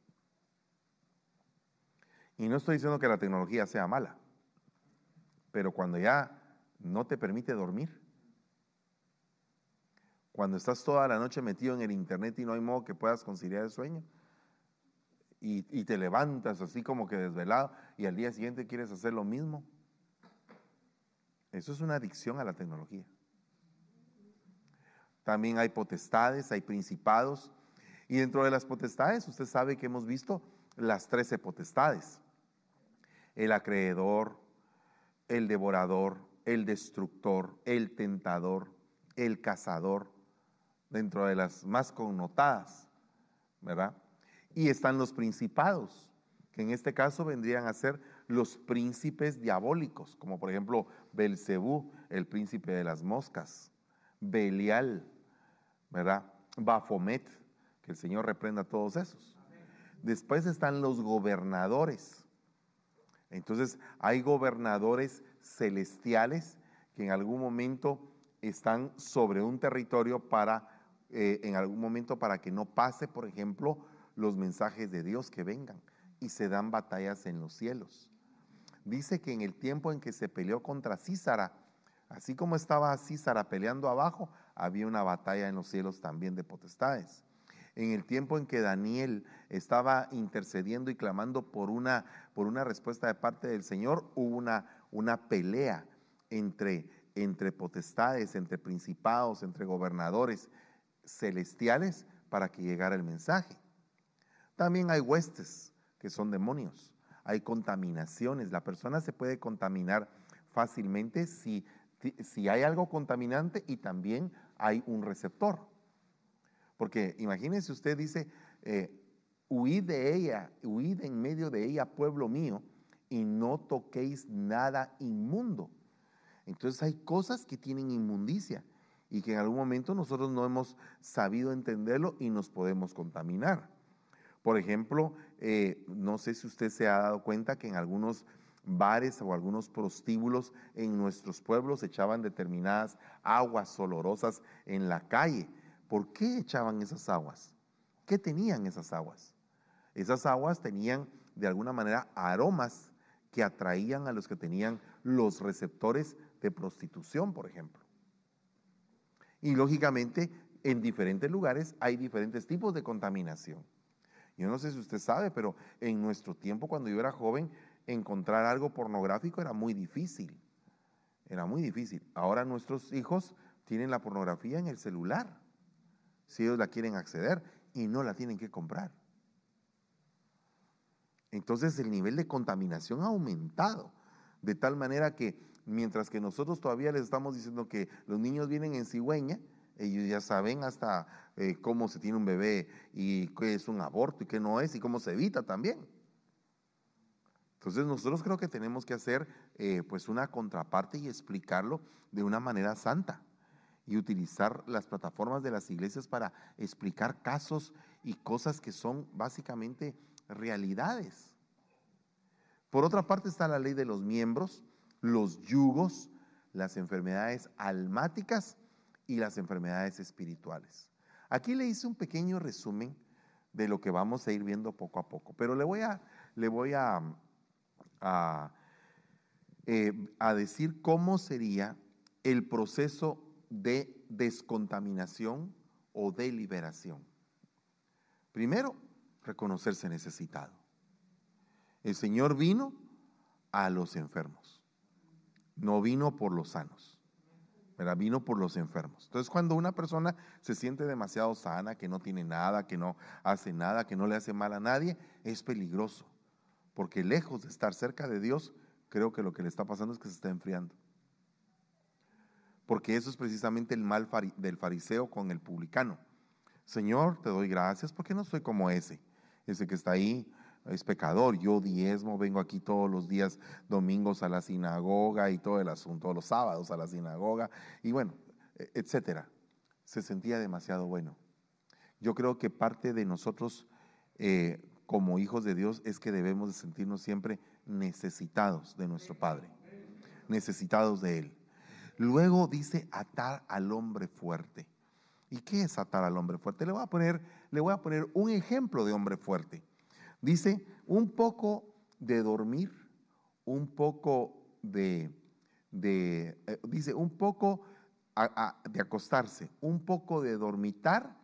Y no estoy diciendo que la tecnología sea mala, pero cuando ya no te permite dormir, cuando estás toda la noche metido en el internet y no hay modo que puedas conciliar el sueño. Y, te levantas así como que desvelado y al día siguiente quieres hacer lo mismo. Eso es una adicción a la tecnología. También hay potestades, hay principados. Y dentro de las potestades, usted sabe que hemos visto las trece potestades. El acreedor, el devorador, el destructor, el tentador, el cazador, dentro de las más connotadas, ¿verdad? Y están los principados, que en este caso vendrían a ser los príncipes diabólicos, como por ejemplo Belcebú, el príncipe de las moscas, Belial, ¿verdad? Bafomet, que el Señor reprenda a todos esos. Después están los gobernadores. Entonces hay gobernadores celestiales que en algún momento están sobre un territorio para eh, en algún momento para que no pase, por ejemplo, los mensajes de Dios que vengan y se dan batallas en los cielos. Dice que en el tiempo en que se peleó contra Císara, así como estaba Císara peleando abajo, había una batalla en los cielos también de potestades. En el tiempo en que Daniel estaba intercediendo y clamando por una, por una respuesta de parte del Señor, hubo una, una pelea entre entre potestades, entre principados, entre gobernadores celestiales para que llegara el mensaje. También hay huestes que son demonios, hay contaminaciones, la persona se puede contaminar fácilmente si, si hay algo contaminante y también hay un receptor. Porque imagínense usted dice, eh, huid de ella, huid en medio de ella, pueblo mío, y no toquéis nada inmundo. Entonces hay cosas que tienen inmundicia y que en algún momento nosotros no hemos sabido entenderlo y nos podemos contaminar. Por ejemplo, eh, no sé si usted se ha dado cuenta que en algunos bares o algunos prostíbulos en nuestros pueblos echaban determinadas aguas olorosas en la calle. ¿Por qué echaban esas aguas? ¿Qué tenían esas aguas? Esas aguas tenían de alguna manera aromas que atraían a los que tenían los receptores de prostitución, por ejemplo. Y lógicamente, en diferentes lugares hay diferentes tipos de contaminación. Yo no sé si usted sabe, pero en nuestro tiempo, cuando yo era joven, encontrar algo pornográfico era muy difícil. Era muy difícil. Ahora nuestros hijos tienen la pornografía en el celular, si ellos la quieren acceder, y no la tienen que comprar. Entonces el nivel de contaminación ha aumentado, de tal manera que mientras que nosotros todavía les estamos diciendo que los niños vienen en cigüeña, ellos ya saben hasta eh, cómo se tiene un bebé y qué es un aborto y qué no es y cómo se evita también. Entonces nosotros creo que tenemos que hacer eh, pues una contraparte y explicarlo de una manera santa y utilizar las plataformas de las iglesias para explicar casos y cosas que son básicamente realidades. Por otra parte está la ley de los miembros, los yugos, las enfermedades almáticas y las enfermedades espirituales. Aquí le hice un pequeño resumen de lo que vamos a ir viendo poco a poco, pero le voy a, le voy a, a, eh, decir cómo sería el proceso de descontaminación o de liberación. Primero, reconocerse necesitado. El Señor vino a los enfermos, no vino por los sanos, pero vino por los enfermos. Entonces cuando una persona se siente demasiado sana, que no tiene nada, que no hace nada, que no le hace mal a nadie, es peligroso, porque lejos de estar cerca de Dios, creo que lo que le está pasando es que se está enfriando. Porque eso es precisamente el mal del fariseo con el publicano. Señor, te doy gracias porque no soy como ese ese que está ahí es pecador. Yo diezmo, vengo aquí todos los días domingos a la sinagoga y todo el asunto, los sábados a la sinagoga y bueno, e, etcétera. Se sentía demasiado bueno. Yo creo que parte de nosotros eh, como hijos de Dios es que debemos de sentirnos siempre necesitados de nuestro Padre, necesitados de Él. Luego dice atar al hombre fuerte. ¿Y qué es atar al hombre fuerte? Le voy a poner, le voy a poner un ejemplo de hombre fuerte. Dice, un poco de dormir, un poco de, eh, dice, un poco de acostarse, un poco de dormitar,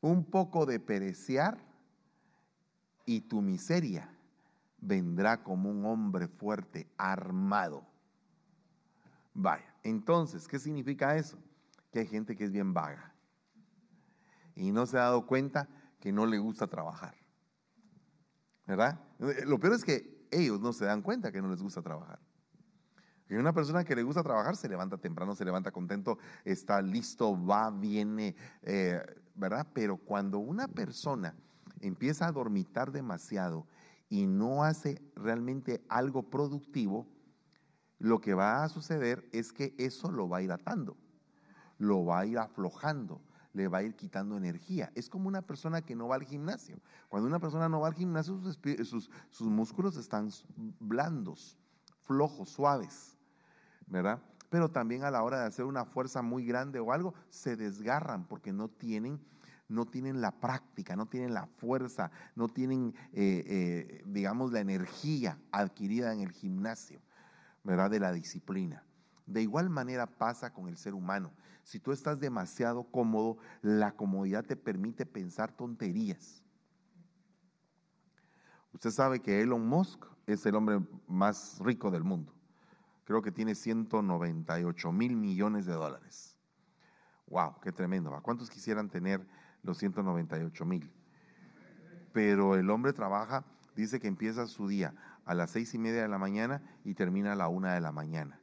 un poco de perecear, y tu miseria vendrá como un hombre fuerte, armado. Vaya, entonces, ¿qué significa eso? que hay gente que es bien vaga y no se ha dado cuenta que no le gusta trabajar. ¿Verdad? Lo peor es que ellos no se dan cuenta que no les gusta trabajar. Y una persona que le gusta trabajar se levanta temprano, se levanta contento, está listo, va, viene, eh, ¿verdad? Pero cuando una persona empieza a dormitar demasiado y no hace realmente algo productivo, lo que va a suceder es que eso lo va a ir atando lo va a ir aflojando, le va a ir quitando energía. Es como una persona que no va al gimnasio. Cuando una persona no va al gimnasio, sus, músculos están blandos, flojos, suaves, ¿verdad? Pero también a la hora de hacer una fuerza muy grande o algo, se desgarran porque no tienen no tienen la práctica, no tienen la fuerza, no tienen, eh, eh, digamos, la energía adquirida en el gimnasio, ¿verdad? De la disciplina. De igual manera pasa con el ser humano. Si tú estás demasiado cómodo, la comodidad te permite pensar tonterías. Usted sabe que Elon Musk es el hombre más rico del mundo. creo que tiene 198 mil millones de dólares. ¡Wow! ¡Qué tremendo! ¿va? ¿Cuántos quisieran tener los 198 mil? Pero el hombre trabaja, dice que empieza su día a las seis y media de la mañana y termina a la una de la mañana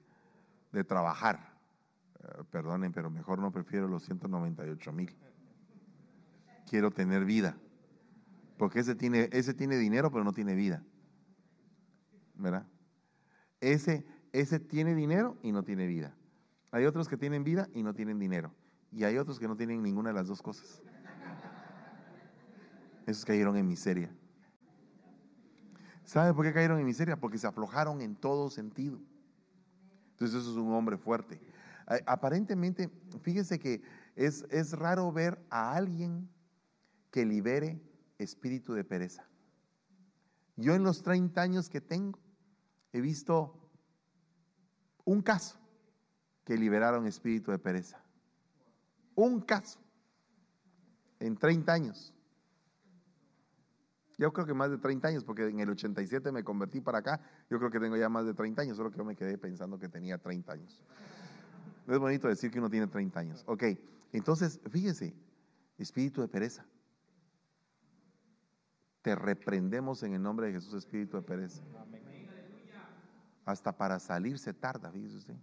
de trabajar. Eh, perdonen, pero mejor no prefiero los 198 mil. Quiero tener vida. Porque ese tiene, ese tiene dinero, pero no tiene vida. ¿Verdad? Ese, ese tiene dinero y no tiene vida. Hay otros que tienen vida y no tienen dinero. Y hay otros que no tienen ninguna de las dos cosas. Esos cayeron en miseria. ¿Sabe por qué cayeron en miseria? Porque se aflojaron en todo sentido. Entonces eso es un hombre fuerte. Aparentemente, fíjese que es, es raro ver a alguien que libere espíritu de pereza. Yo en los 30 años que tengo he visto un caso que liberaron espíritu de pereza. Un caso en 30 años. Yo creo que más de 30 años, porque en el 87 me convertí para acá. Yo creo que tengo ya más de 30 años, solo que yo me quedé pensando que tenía 30 años. Es bonito decir que uno tiene 30 años. Ok, entonces, fíjese, espíritu de pereza. Te reprendemos en el nombre de Jesús, espíritu de pereza. Hasta para salir se tarda, fíjese usted.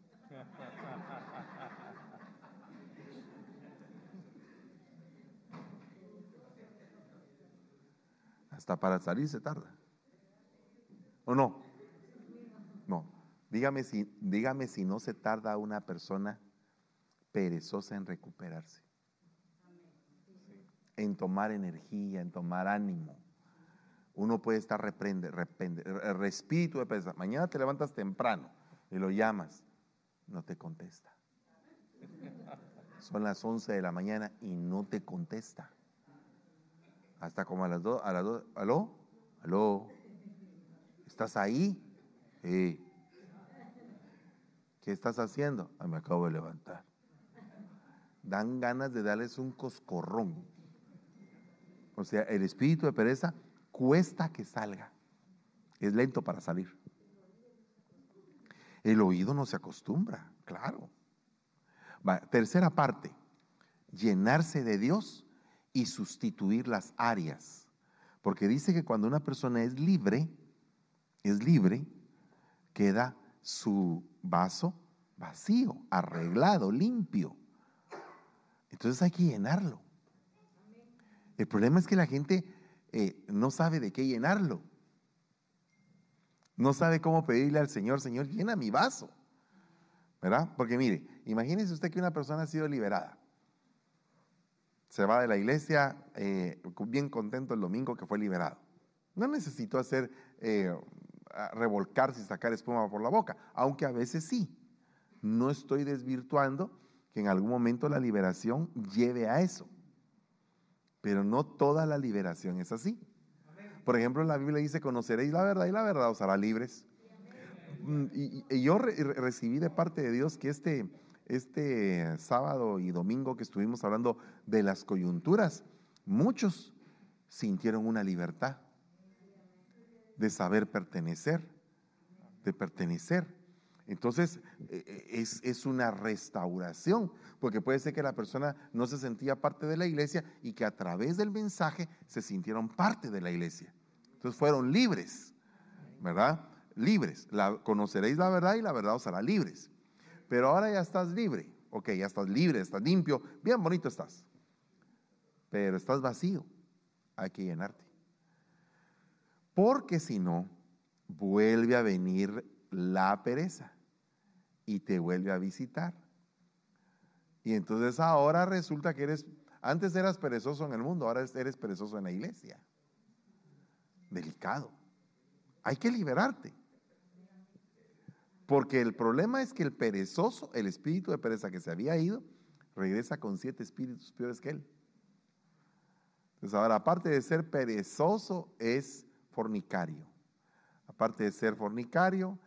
Hasta para salir se tarda. ¿O no? No. Dígame si, dígame si no se tarda una persona perezosa en recuperarse, en tomar energía, en tomar ánimo uno puede estar reprende, reprende, de pereza. Mañana te levantas temprano y lo llamas, no te contesta. Son las 11 de la mañana y no te contesta. Hasta como a las 2, a las 2, ¿aló? ¿Aló? ¿Estás ahí? Sí. ¿Qué estás haciendo? Ah, me acabo de levantar. Dan ganas de darles un coscorrón. O sea, el espíritu de pereza cuesta que salga. Es lento para salir. El oído no se acostumbra, claro. tercera parte, llenarse de Dios y sustituir las áreas. Porque dice que cuando una persona es libre, es libre, queda su vaso vacío, arreglado, limpio. Entonces hay que llenarlo. El problema es que la gente eh, no sabe de qué llenarlo. No sabe cómo pedirle al Señor, Señor, llena mi vaso. ¿Verdad? Porque mire, imagínese usted que una persona ha sido liberada. Se va de la iglesia eh, bien contento el domingo que fue liberado. No necesitó hacer, eh, revolcarse y sacar espuma por la boca, aunque a veces sí. No estoy desvirtuando que en algún momento la liberación lleve a eso. Pero no toda la liberación es así. Por ejemplo, la Biblia dice, conoceréis la verdad y la verdad os hará libres. Mm, y, yo recibí de parte de Dios que este, este sábado y domingo que estuvimos hablando de las coyunturas, muchos sintieron una libertad de saber pertenecer, de pertenecer. Entonces, e, e, es, es, una restauración, porque puede ser que la persona no se sentía parte de la iglesia y que a través del mensaje se sintieron parte de la iglesia. Entonces fueron libres, ¿verdad? Libres. La, conoceréis la verdad y la verdad os hará libres. Pero ahora ya estás libre. Ok, ya estás libre, estás limpio, bien bonito estás. Pero estás vacío. Hay que llenarte. Porque si no, vuelve a venir la pereza y te vuelve a visitar. Y entonces ahora resulta que eres, antes eras perezoso en el mundo, ahora eres perezoso en la iglesia. Delicado. Hay que liberarte. Porque el problema es que el perezoso, el espíritu de pereza que se había ido, regresa con siete espíritus peores que él. Entonces ahora, aparte de ser perezoso, es fornicario. Aparte de ser fornicario,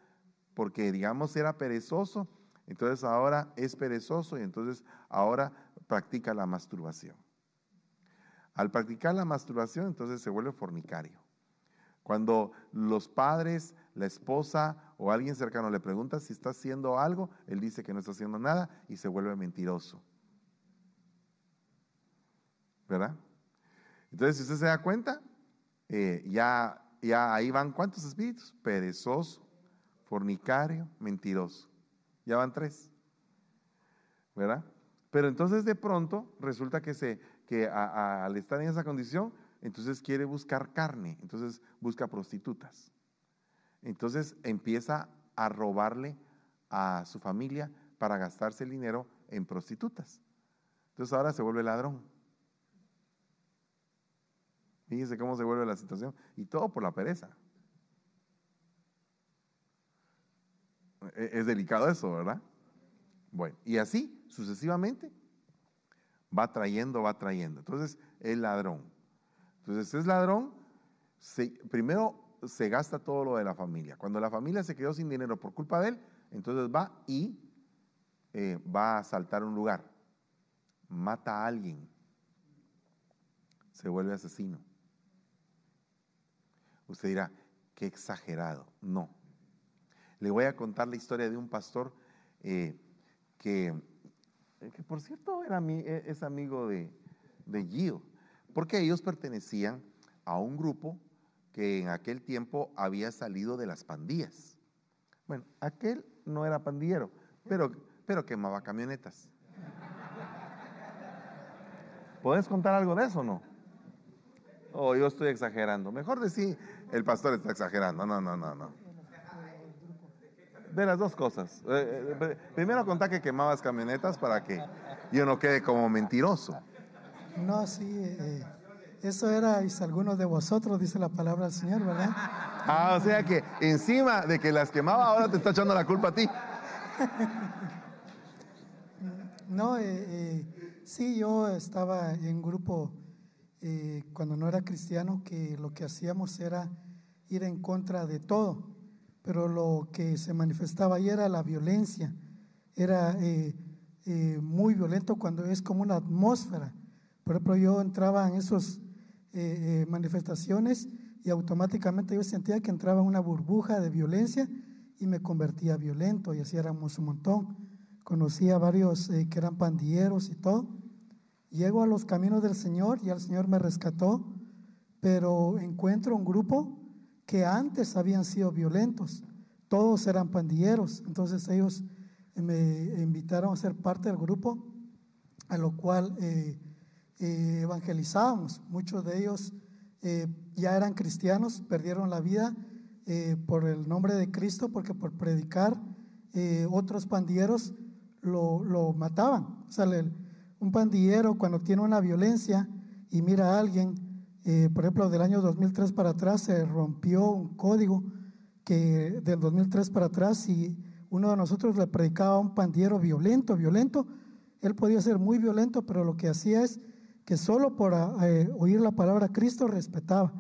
porque digamos era perezoso, entonces ahora es perezoso y entonces ahora practica la masturbación. Al practicar la masturbación, entonces se vuelve fornicario. Cuando los padres, la esposa o alguien cercano le pregunta si está haciendo algo, él dice que no está haciendo nada y se vuelve mentiroso. ¿Verdad? Entonces, si usted se da cuenta, eh, ya, ya ahí van cuántos espíritus? Perezoso, fornicario, mentiroso. Ya van tres. ¿Verdad? Pero entonces de pronto resulta que, se, que al estar en esa condición, entonces quiere buscar carne, entonces busca prostitutas. Entonces empieza a robarle a su familia para gastarse el dinero en prostitutas. Entonces ahora se vuelve ladrón. Fíjense cómo se vuelve la situación. Y todo por la pereza. E-, es delicado eso, ¿verdad? Bueno, y así sucesivamente va trayendo, va trayendo. Entonces, el ladrón. Entonces, es ladrón, primero se gasta todo lo de la familia. Cuando la familia se quedó sin dinero por culpa de él, entonces va y eh, va a asaltar un lugar, mata a alguien, se vuelve asesino. Usted dirá, qué exagerado. No. Le voy a contar la historia de un pastor eh, que, que, por cierto, era, e, es amigo de, de Gio, porque ellos pertenecían a un grupo que en aquel tiempo había salido de las pandillas. Bueno, aquel no era pandillero, pero, pero quemaba camionetas. ¿Puedes contar algo de eso o no? O oh, yo estoy exagerando. Mejor decir, el pastor está exagerando. No, no, no, no. De las dos cosas. Eh, eh, primero contar que quemabas camionetas para que yo no quede como mentiroso. No, sí. Eh, eso era y algunos de vosotros, dice la palabra del Señor, ¿verdad? Ah, o sea que encima de que las quemaba, ahora te está echando la culpa a ti. (laughs) No, sí, yo estaba en grupo eh, cuando no era cristiano, que lo que hacíamos era ir en contra de todo, pero lo que se manifestaba ahí era la violencia, era eh, eh, muy violento cuando es como una atmósfera. Por ejemplo, yo entraba en esas manifestaciones y automáticamente yo sentía que entraba en una burbuja de violencia y me convertía violento y así éramos un montón. Conocía a varios que eran pandilleros y todo Llego a los caminos del Señor y el Señor me rescató, pero encuentro un grupo que antes habían sido violentos. Todos eran pandilleros, entonces ellos me invitaron a ser parte del grupo, a lo cual eh, eh, evangelizábamos. Muchos de ellos eh, ya eran cristianos, perdieron la vida por el nombre de Cristo, porque por predicar otros pandilleros lo, lo mataban. O sea, un pandillero cuando tiene una violencia y mira a alguien, eh, por ejemplo, del año 2003 para atrás se rompió un código que del 2003 para atrás y uno de nosotros le predicaba a un pandillero violento, violento, él podía ser muy violento, pero lo que hacía es que solo por eh, oír la palabra Cristo respetaba,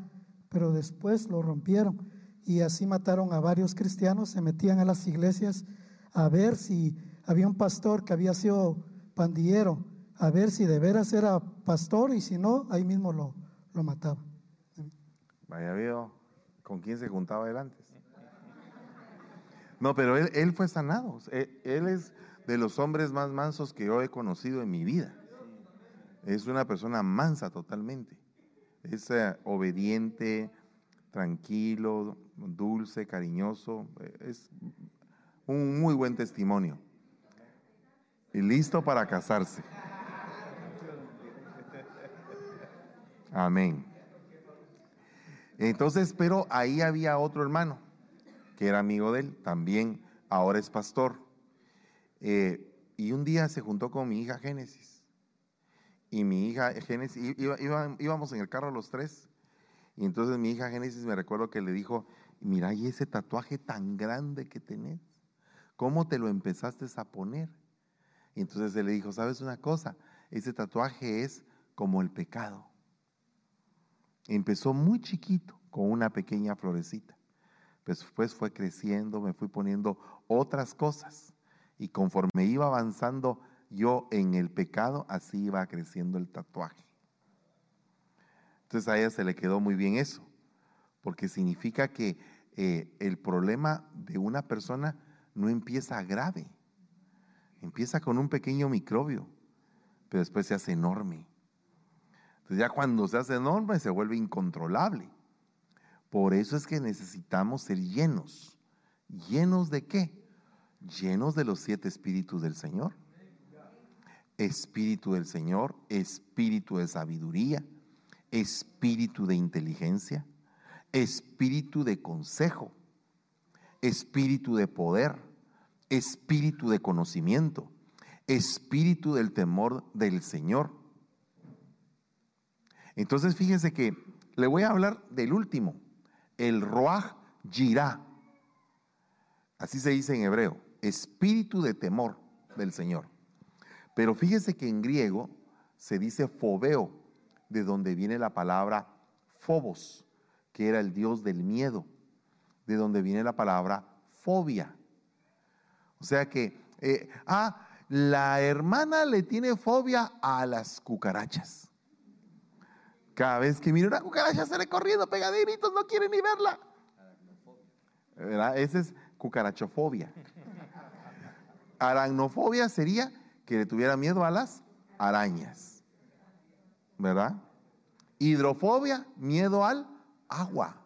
pero después lo rompieron y así mataron a varios cristianos, se metían a las iglesias a ver si había un pastor que había sido pandillero a ver si de veras era pastor y si no, ahí mismo lo, lo mataba. Vaya vio con quién se juntaba él. No, pero él, él fue sanado. Él, es de los hombres más mansos que yo he conocido en mi vida. Es una persona mansa totalmente. Es eh, obediente, tranquilo, dulce, cariñoso. Es un muy buen testimonio. Y listo para casarse. Amén. Entonces, pero ahí había otro hermano que era amigo de él, también ahora es pastor. Eh, y un día se juntó con mi hija Génesis. Y mi hija Génesis, íbamos en el carro los tres. Y entonces mi hija Génesis me recuerdo que le dijo, mira, y ese tatuaje tan grande que tenés, ¿cómo te lo empezaste a poner? Y entonces él le dijo, ¿sabes una cosa? Ese tatuaje es como el pecado. Empezó muy chiquito, con una pequeña florecita. Después fue creciendo, me fui poniendo otras cosas. Y conforme iba avanzando yo en el pecado, así iba creciendo el tatuaje. Entonces a ella se le quedó muy bien eso, porque significa que eh, el problema de una persona no empieza grave, empieza con un pequeño microbio, pero después se hace enorme. Entonces ya cuando se hace enorme se vuelve incontrolable. Por eso es que necesitamos ser llenos. ¿Llenos de qué? Llenos de los siete espíritus del Señor. Espíritu del Señor, espíritu de sabiduría, espíritu de inteligencia, espíritu de consejo, espíritu de poder, espíritu de conocimiento, espíritu del temor del Señor. Entonces fíjense que le voy a hablar del último, el Roach Jirá. Así se dice en hebreo, espíritu de temor del Señor. Pero fíjese que en griego se dice fobeo, de donde viene la palabra phobos, que era el dios del miedo, de donde viene la palabra fobia. O sea que, eh, ah, la hermana le tiene fobia a las cucarachas. Cada vez que mira una cucaracha sale corriendo, pegadinitos, no quiere ni verla. ¿Verdad? Esa es cucarachofobia. Aracnofobia sería que le tuviera miedo a las arañas. ¿Verdad? Hidrofobia, miedo al agua.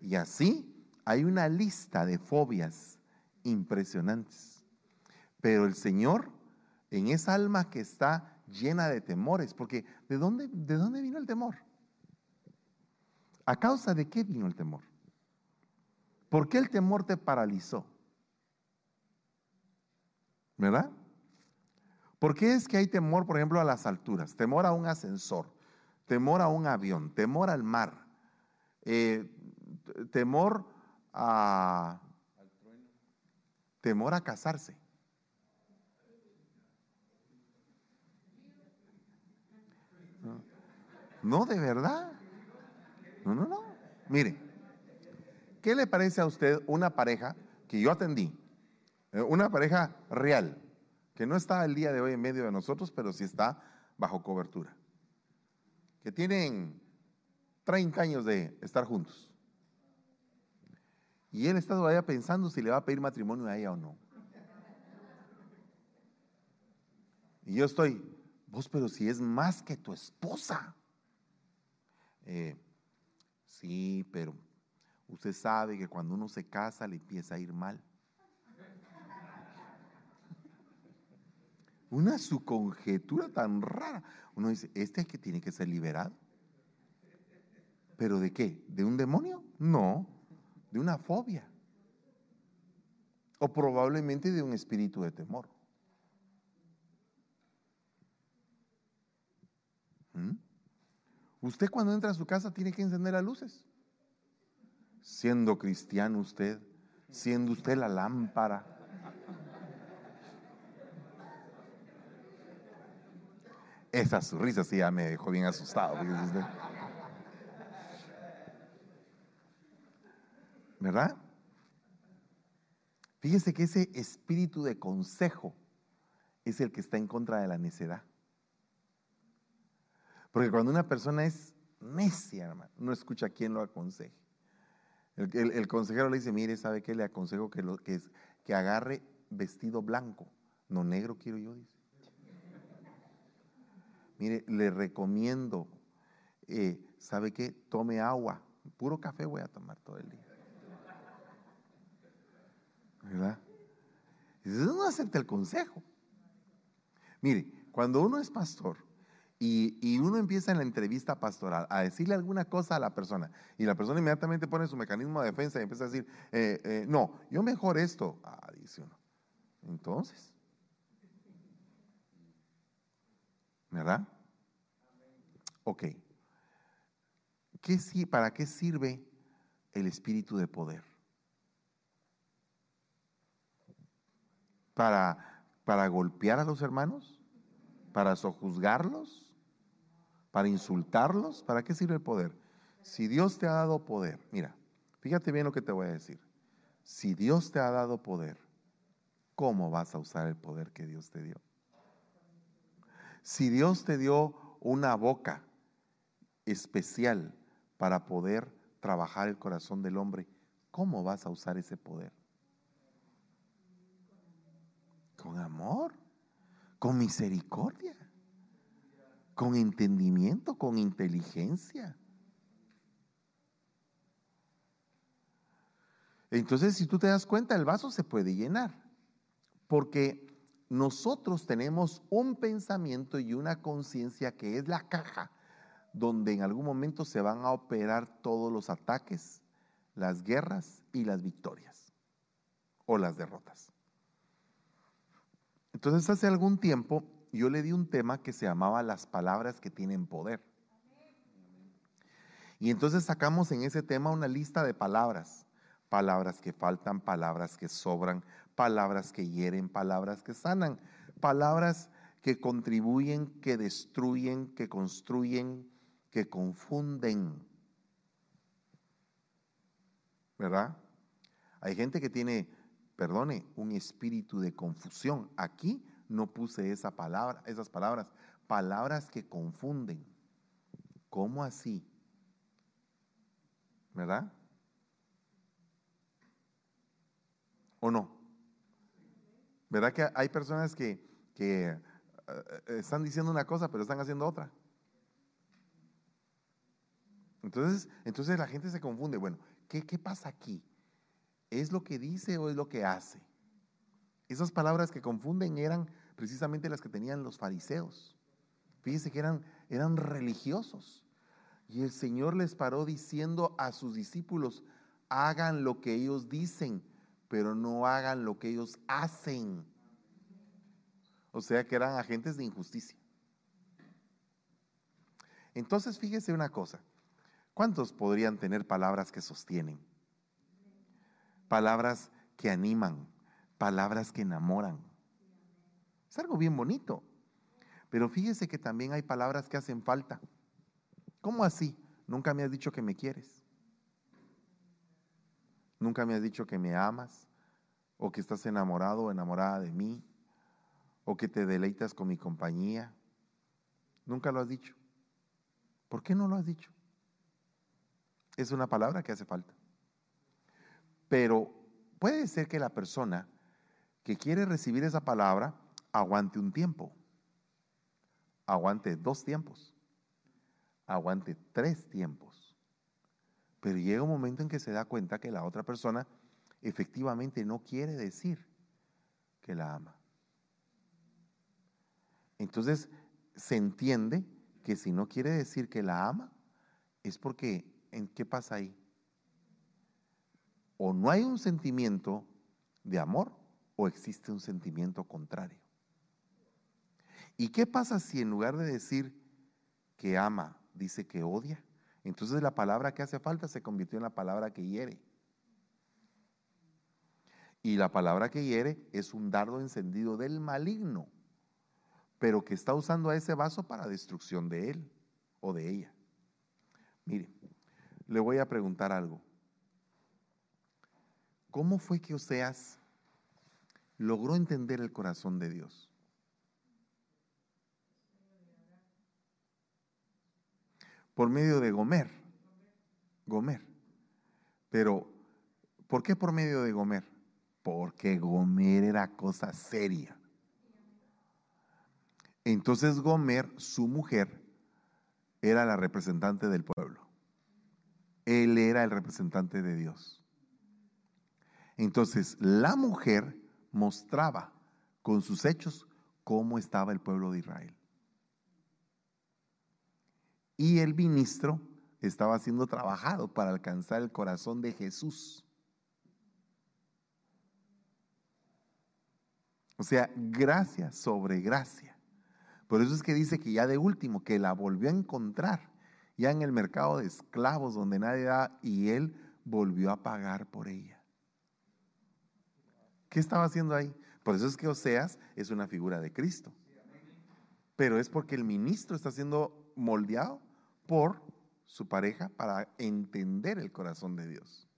Y así hay una lista de fobias impresionantes. Pero el Señor, en esa alma que está llena de temores, porque ¿de dónde, ¿de dónde vino el temor? ¿A causa de qué vino el temor? ¿Por qué el temor te paralizó? ¿Verdad? ¿Por qué es que hay temor, por ejemplo, a las alturas? Temor a un ascensor, temor a un avión, temor al mar, eh, temor a... Temor a casarse. No, de verdad. No, no, no. Mire, ¿qué le parece a usted una pareja que yo atendí? Eh, una pareja real, que no está el día de hoy en medio de nosotros, pero sí está bajo cobertura. Que tienen 30 años de estar juntos. Y él está todavía pensando si le va a pedir matrimonio a ella o no. Y yo estoy, vos, pero si es más que tu esposa. Eh, sí, pero usted sabe que cuando uno se casa le empieza a ir mal. Una su conjetura tan rara. Uno dice, este es que tiene que ser liberado. ¿Pero de qué? ¿De un demonio? No, de una fobia. O probablemente de un espíritu de temor. ¿Mm? Usted cuando entra a su casa tiene que encender las luces. Siendo cristiano usted, siendo usted la lámpara. Esa su risa sí ya me dejó bien asustado. ¿Verdad? Fíjese que ese espíritu de consejo es el que está en contra de la necedad. Porque cuando una persona es necia, hermano, no escucha a quien lo aconseje. El, consejero le dice, mire, ¿sabe qué? Le aconsejo que, que agarre vestido blanco, no negro quiero yo, dice. Mire, le recomiendo, eh, ¿sabe qué? Tome agua, puro café voy a tomar todo el día. ¿Verdad? Y no acepta el consejo. Mire, cuando uno es pastor, y, uno empieza en la entrevista pastoral a decirle alguna cosa a la persona y la persona inmediatamente pone su mecanismo de defensa y empieza a decir, eh, eh, no, yo mejor esto. Ah, dice uno. Entonces, ¿verdad? Ok. ¿Qué, ¿Para qué sirve el espíritu de poder? ¿Para, para golpear a los hermanos? ¿Para sojuzgarlos? para insultarlos. ¿Para qué sirve el poder? Si Dios te ha dado poder, mira, fíjate bien lo que te voy a decir. Si Dios te ha dado poder, ¿cómo vas a usar el poder que Dios te dio? Si Dios te dio una boca especial para poder trabajar el corazón del hombre, ¿cómo vas a usar ese poder? Con amor, con misericordia, con entendimiento, con inteligencia. Entonces, si tú te das cuenta, el vaso se puede llenar, porque nosotros tenemos un pensamiento y una conciencia que es la caja donde en algún momento se van a operar todos los ataques, las guerras y las victorias o las derrotas. Entonces hace algún tiempo yo le di un tema que se llamaba las palabras que tienen poder. Y entonces sacamos en ese tema una lista de palabras, palabras que faltan, palabras que sobran, palabras que hieren, palabras que sanan, palabras que contribuyen, que destruyen, que construyen, que confunden. ¿Verdad? Hay gente que tiene, perdone, un espíritu de confusión. Aquí no puse esa palabra, esas palabras, palabras que confunden. ¿Cómo así? ¿Verdad? ¿O no? ¿Verdad que hay personas que, que eh, están diciendo una cosa pero están haciendo otra? Entonces, entonces la gente se confunde. Bueno, ¿qué, ¿qué pasa aquí? ¿Es lo que dice o es lo que hace? Esas palabras que confunden eran precisamente las que tenían los fariseos. Fíjense que eran, eran religiosos. Y el Señor les paró diciendo a sus discípulos, hagan lo que ellos dicen, pero no hagan lo que ellos hacen. O sea que eran agentes de injusticia. Entonces fíjese una cosa, ¿Cuántos podrían tener palabras que sostienen? Palabras que animan, palabras que enamoran. Es algo bien bonito. Pero fíjese que también hay palabras que hacen falta. ¿Cómo así? Nunca me has dicho que me quieres. Nunca me has dicho que me amas o que estás enamorado o enamorada de mí o que te deleitas con mi compañía. Nunca lo has dicho. ¿Por qué no lo has dicho? Es una palabra que hace falta. Pero puede ser que la persona que quiere recibir esa palabra aguante un tiempo, aguante dos tiempos, aguante tres tiempos. Pero llega un momento en que se da cuenta que la otra persona efectivamente no quiere decir que la ama. Entonces se entiende que si no quiere decir que la ama, es porque ¿en qué pasa ahí? O no hay un sentimiento de amor o existe un sentimiento contrario. ¿Y qué pasa si en lugar de decir que ama, dice que odia? Entonces la palabra que hace falta se convirtió en la palabra que hiere. Y la palabra que hiere es un dardo encendido del maligno, pero que está usando a ese vaso para destrucción de él o de ella. Mire, le voy a preguntar algo. ¿Cómo fue que Oseas logró entender el corazón de Dios? Por medio de Gomer. Gomer. Pero, ¿por qué por medio de Gomer? Porque Gomer era cosa seria. Entonces Gomer, su mujer, era la representante del pueblo. Él era el representante de Dios. Entonces, la mujer mostraba con sus hechos cómo estaba el pueblo de Israel. Y el ministro estaba siendo trabajado para alcanzar el corazón de Jesús. O sea, gracia sobre gracia. Por eso es que dice que ya de último, que la volvió a encontrar ya en el mercado de esclavos donde nadie da, y él volvió a pagar por ella. ¿Qué estaba haciendo ahí? Por eso es que Oseas es una figura de Cristo. Pero es porque el ministro está siendo moldeado por su pareja para entender el corazón de Dios.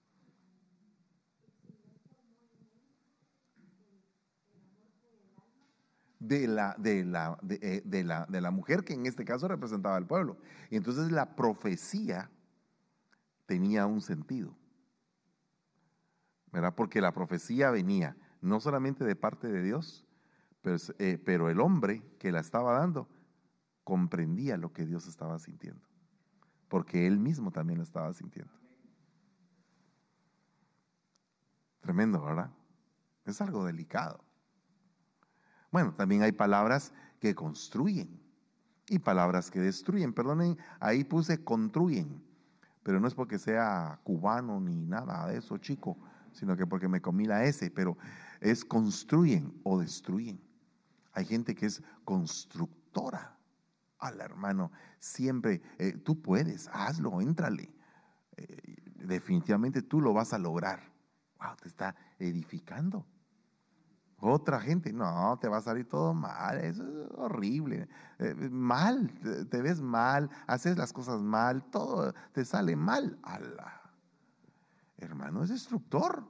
de la, de, la, eh, de, la, de la mujer que en este caso representaba al pueblo. Y entonces la profecía tenía un sentido. ¿Verdad? Porque la profecía venía no solamente de parte de Dios, pero, eh, pero el hombre que la estaba dando comprendía lo que Dios estaba sintiendo, porque él mismo también lo estaba sintiendo. Tremendo, ¿verdad? Es algo delicado. Bueno, también hay palabras que construyen y palabras que destruyen. Perdonen, ahí puse construyen, pero no es porque sea cubano ni nada de eso, chico, sino que porque me comí la S, pero es construyen o destruyen. Hay gente que es constructora. Al hermano, siempre, eh, tú puedes, hazlo, éntrale. Eh, definitivamente tú lo vas a lograr. Wow, te está edificando. Otra gente, no, te va a salir todo mal, eso es horrible. Eh, mal, te, ves mal, haces las cosas mal, todo te sale mal. Allah. Hermano, es destructor.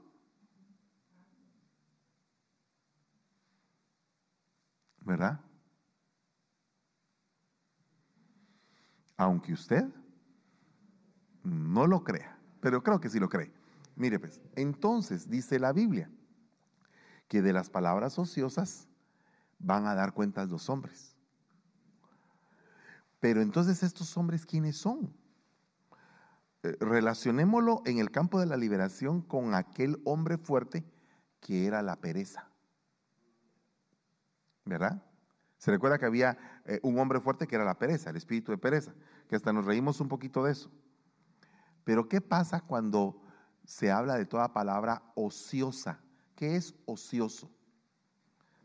¿Verdad? Aunque usted no lo crea, pero creo que sí lo cree. Mire pues, entonces dice la Biblia que de las palabras ociosas van a dar cuentas los hombres. Pero entonces estos hombres, ¿quiénes son? Eh, relacionémoslo en el campo de la liberación con aquel hombre fuerte que era la pereza. ¿Verdad? Se recuerda que había eh, un hombre fuerte que era la pereza, el espíritu de pereza, que hasta nos reímos un poquito de eso. Pero ¿qué pasa cuando se habla de toda palabra ociosa? ¿Qué es ocioso?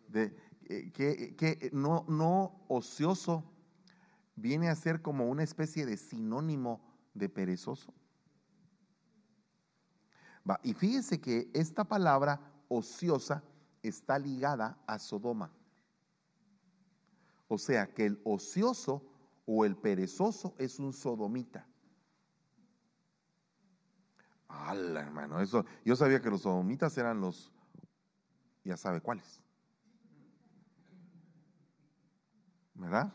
De, eh, que, no, no ocioso viene a ser como una especie de sinónimo de perezoso. y fíjese que esta palabra ociosa está ligada a Sodoma. O sea que el ocioso o el perezoso es un sodomita. ¡Hala, hermano! Eso, yo sabía que los sodomitas eran los, ya sabe cuáles. ¿Verdad?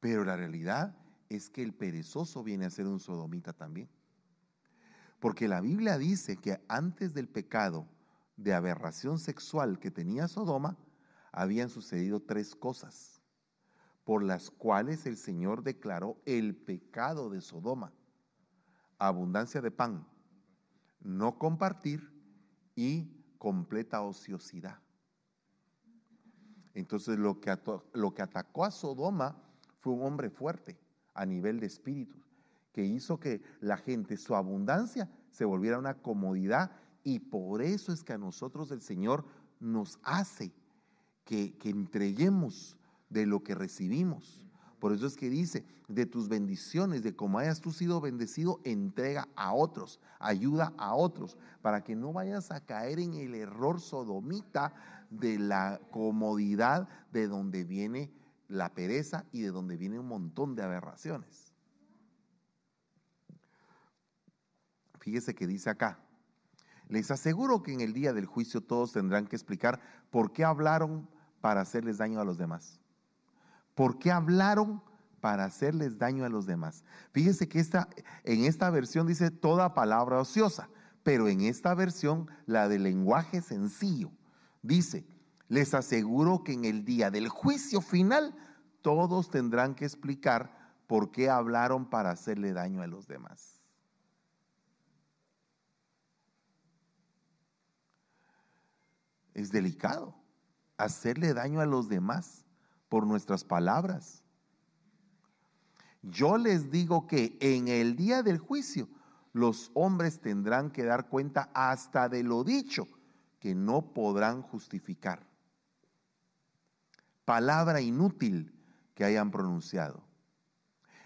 Pero la realidad es que el perezoso viene a ser un sodomita también. Porque la Biblia dice que antes del pecado de aberración sexual que tenía Sodoma, habían sucedido tres cosas por las cuales el Señor declaró el pecado de Sodoma. Abundancia de pan, no compartir y completa ociosidad. Entonces lo que, lo que atacó a Sodoma fue un hombre fuerte a nivel de espíritu, que hizo que la gente, su abundancia, se volviera una comodidad y por eso es que a nosotros el Señor nos hace que, entreguemos de lo que recibimos. Por eso es que dice, de tus bendiciones, de cómo hayas tú sido bendecido, entrega a otros, ayuda a otros, para que no vayas a caer en el error sodomita de la comodidad de donde viene la pereza y de donde viene un montón de aberraciones. Fíjese que dice acá, les aseguro que en el día del juicio todos tendrán que explicar por qué hablaron para hacerles daño a los demás? ¿Por qué hablaron para hacerles daño a los demás? Fíjese que esta, en esta versión dice toda palabra ociosa, pero en esta versión, la de lenguaje sencillo, dice, les aseguro que en el día del juicio final todos tendrán que explicar por qué hablaron para hacerle daño a los demás. Es delicado hacerle daño a los demás por nuestras palabras. Yo les digo que en el día del juicio los hombres tendrán que dar cuenta hasta de lo dicho que no podrán justificar. Palabra inútil que hayan pronunciado.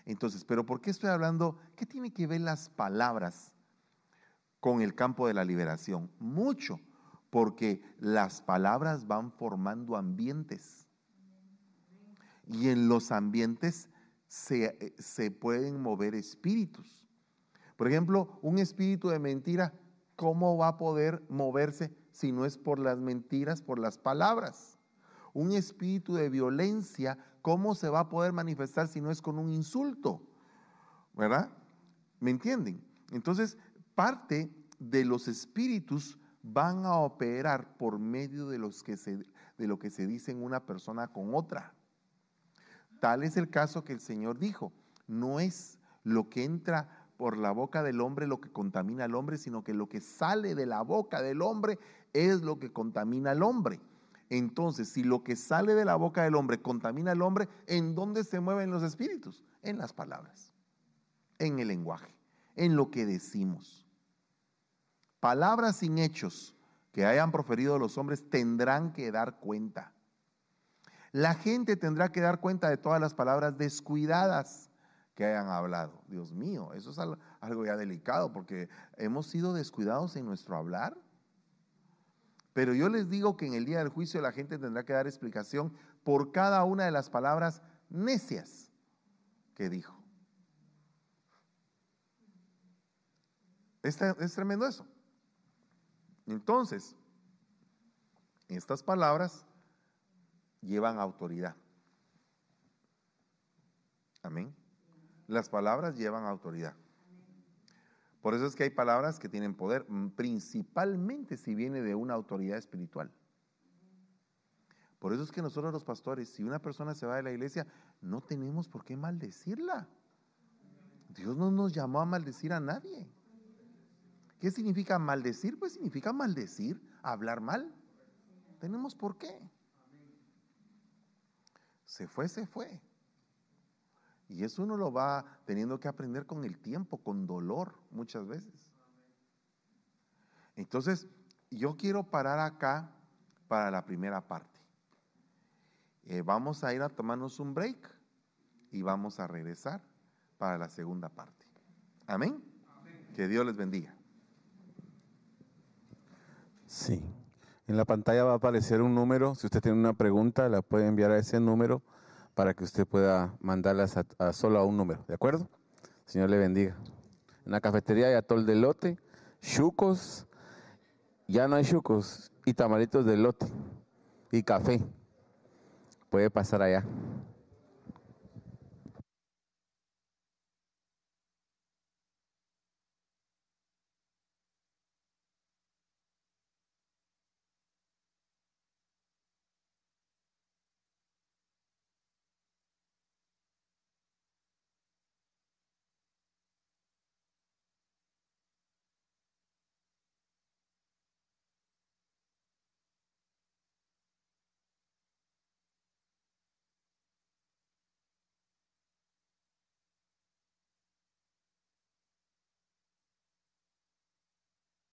Entonces, ¿pero por qué estoy hablando? ¿Qué tiene que ver las palabras con el campo de la liberación? Mucho porque las palabras van formando ambientes. Y en los ambientes se, se, pueden mover espíritus. Por ejemplo, un espíritu de mentira, ¿cómo va a poder moverse si no es por las mentiras, por las palabras? Un espíritu de violencia, ¿cómo se va a poder manifestar si no es con un insulto? ¿Verdad? ¿Me entienden? Entonces, parte de los espíritus van a operar por medio de, los que se, de lo que se dice en una persona con otra. Tal es el caso que el Señor dijo. No es lo que entra por la boca del hombre lo que contamina al hombre, sino que lo que sale de la boca del hombre es lo que contamina al hombre. Entonces, si lo que sale de la boca del hombre contamina al hombre, ¿en dónde se mueven los espíritus? En las palabras, en el lenguaje, en lo que decimos. Palabras sin hechos que hayan proferido los hombres tendrán que dar cuenta. La gente tendrá que dar cuenta de todas las palabras descuidadas que hayan hablado. Dios mío, eso es algo ya delicado porque hemos sido descuidados en nuestro hablar. Pero yo les digo que en el día del juicio la gente tendrá que dar explicación por cada una de las palabras necias que dijo. Es, tremendo eso. Entonces, estas palabras llevan autoridad. Amén. Las palabras llevan autoridad. Por eso es que hay palabras que tienen poder, principalmente si viene de una autoridad espiritual. Por eso es que nosotros los pastores, si una persona se va de la iglesia, no tenemos por qué maldecirla. Dios no nos llamó a maldecir a nadie. ¿Qué significa maldecir? Pues significa maldecir, hablar mal. Tenemos por qué. Se fue, se fue. Y eso uno lo va teniendo que aprender con el tiempo, con dolor muchas veces. Entonces, yo quiero parar acá para la primera parte. Eh, vamos a ir a tomarnos un break y vamos a regresar para la segunda parte. Amén. Que Dios les bendiga. Sí. En la pantalla va a aparecer un número. Si usted tiene una pregunta, la puede enviar a ese número para que usted pueda mandarlas a, solo a un número, ¿de acuerdo? Señor le bendiga. En la cafetería hay atol de lote, chucos, ya no hay chucos, y tamalitos de lote, y café. Puede pasar allá.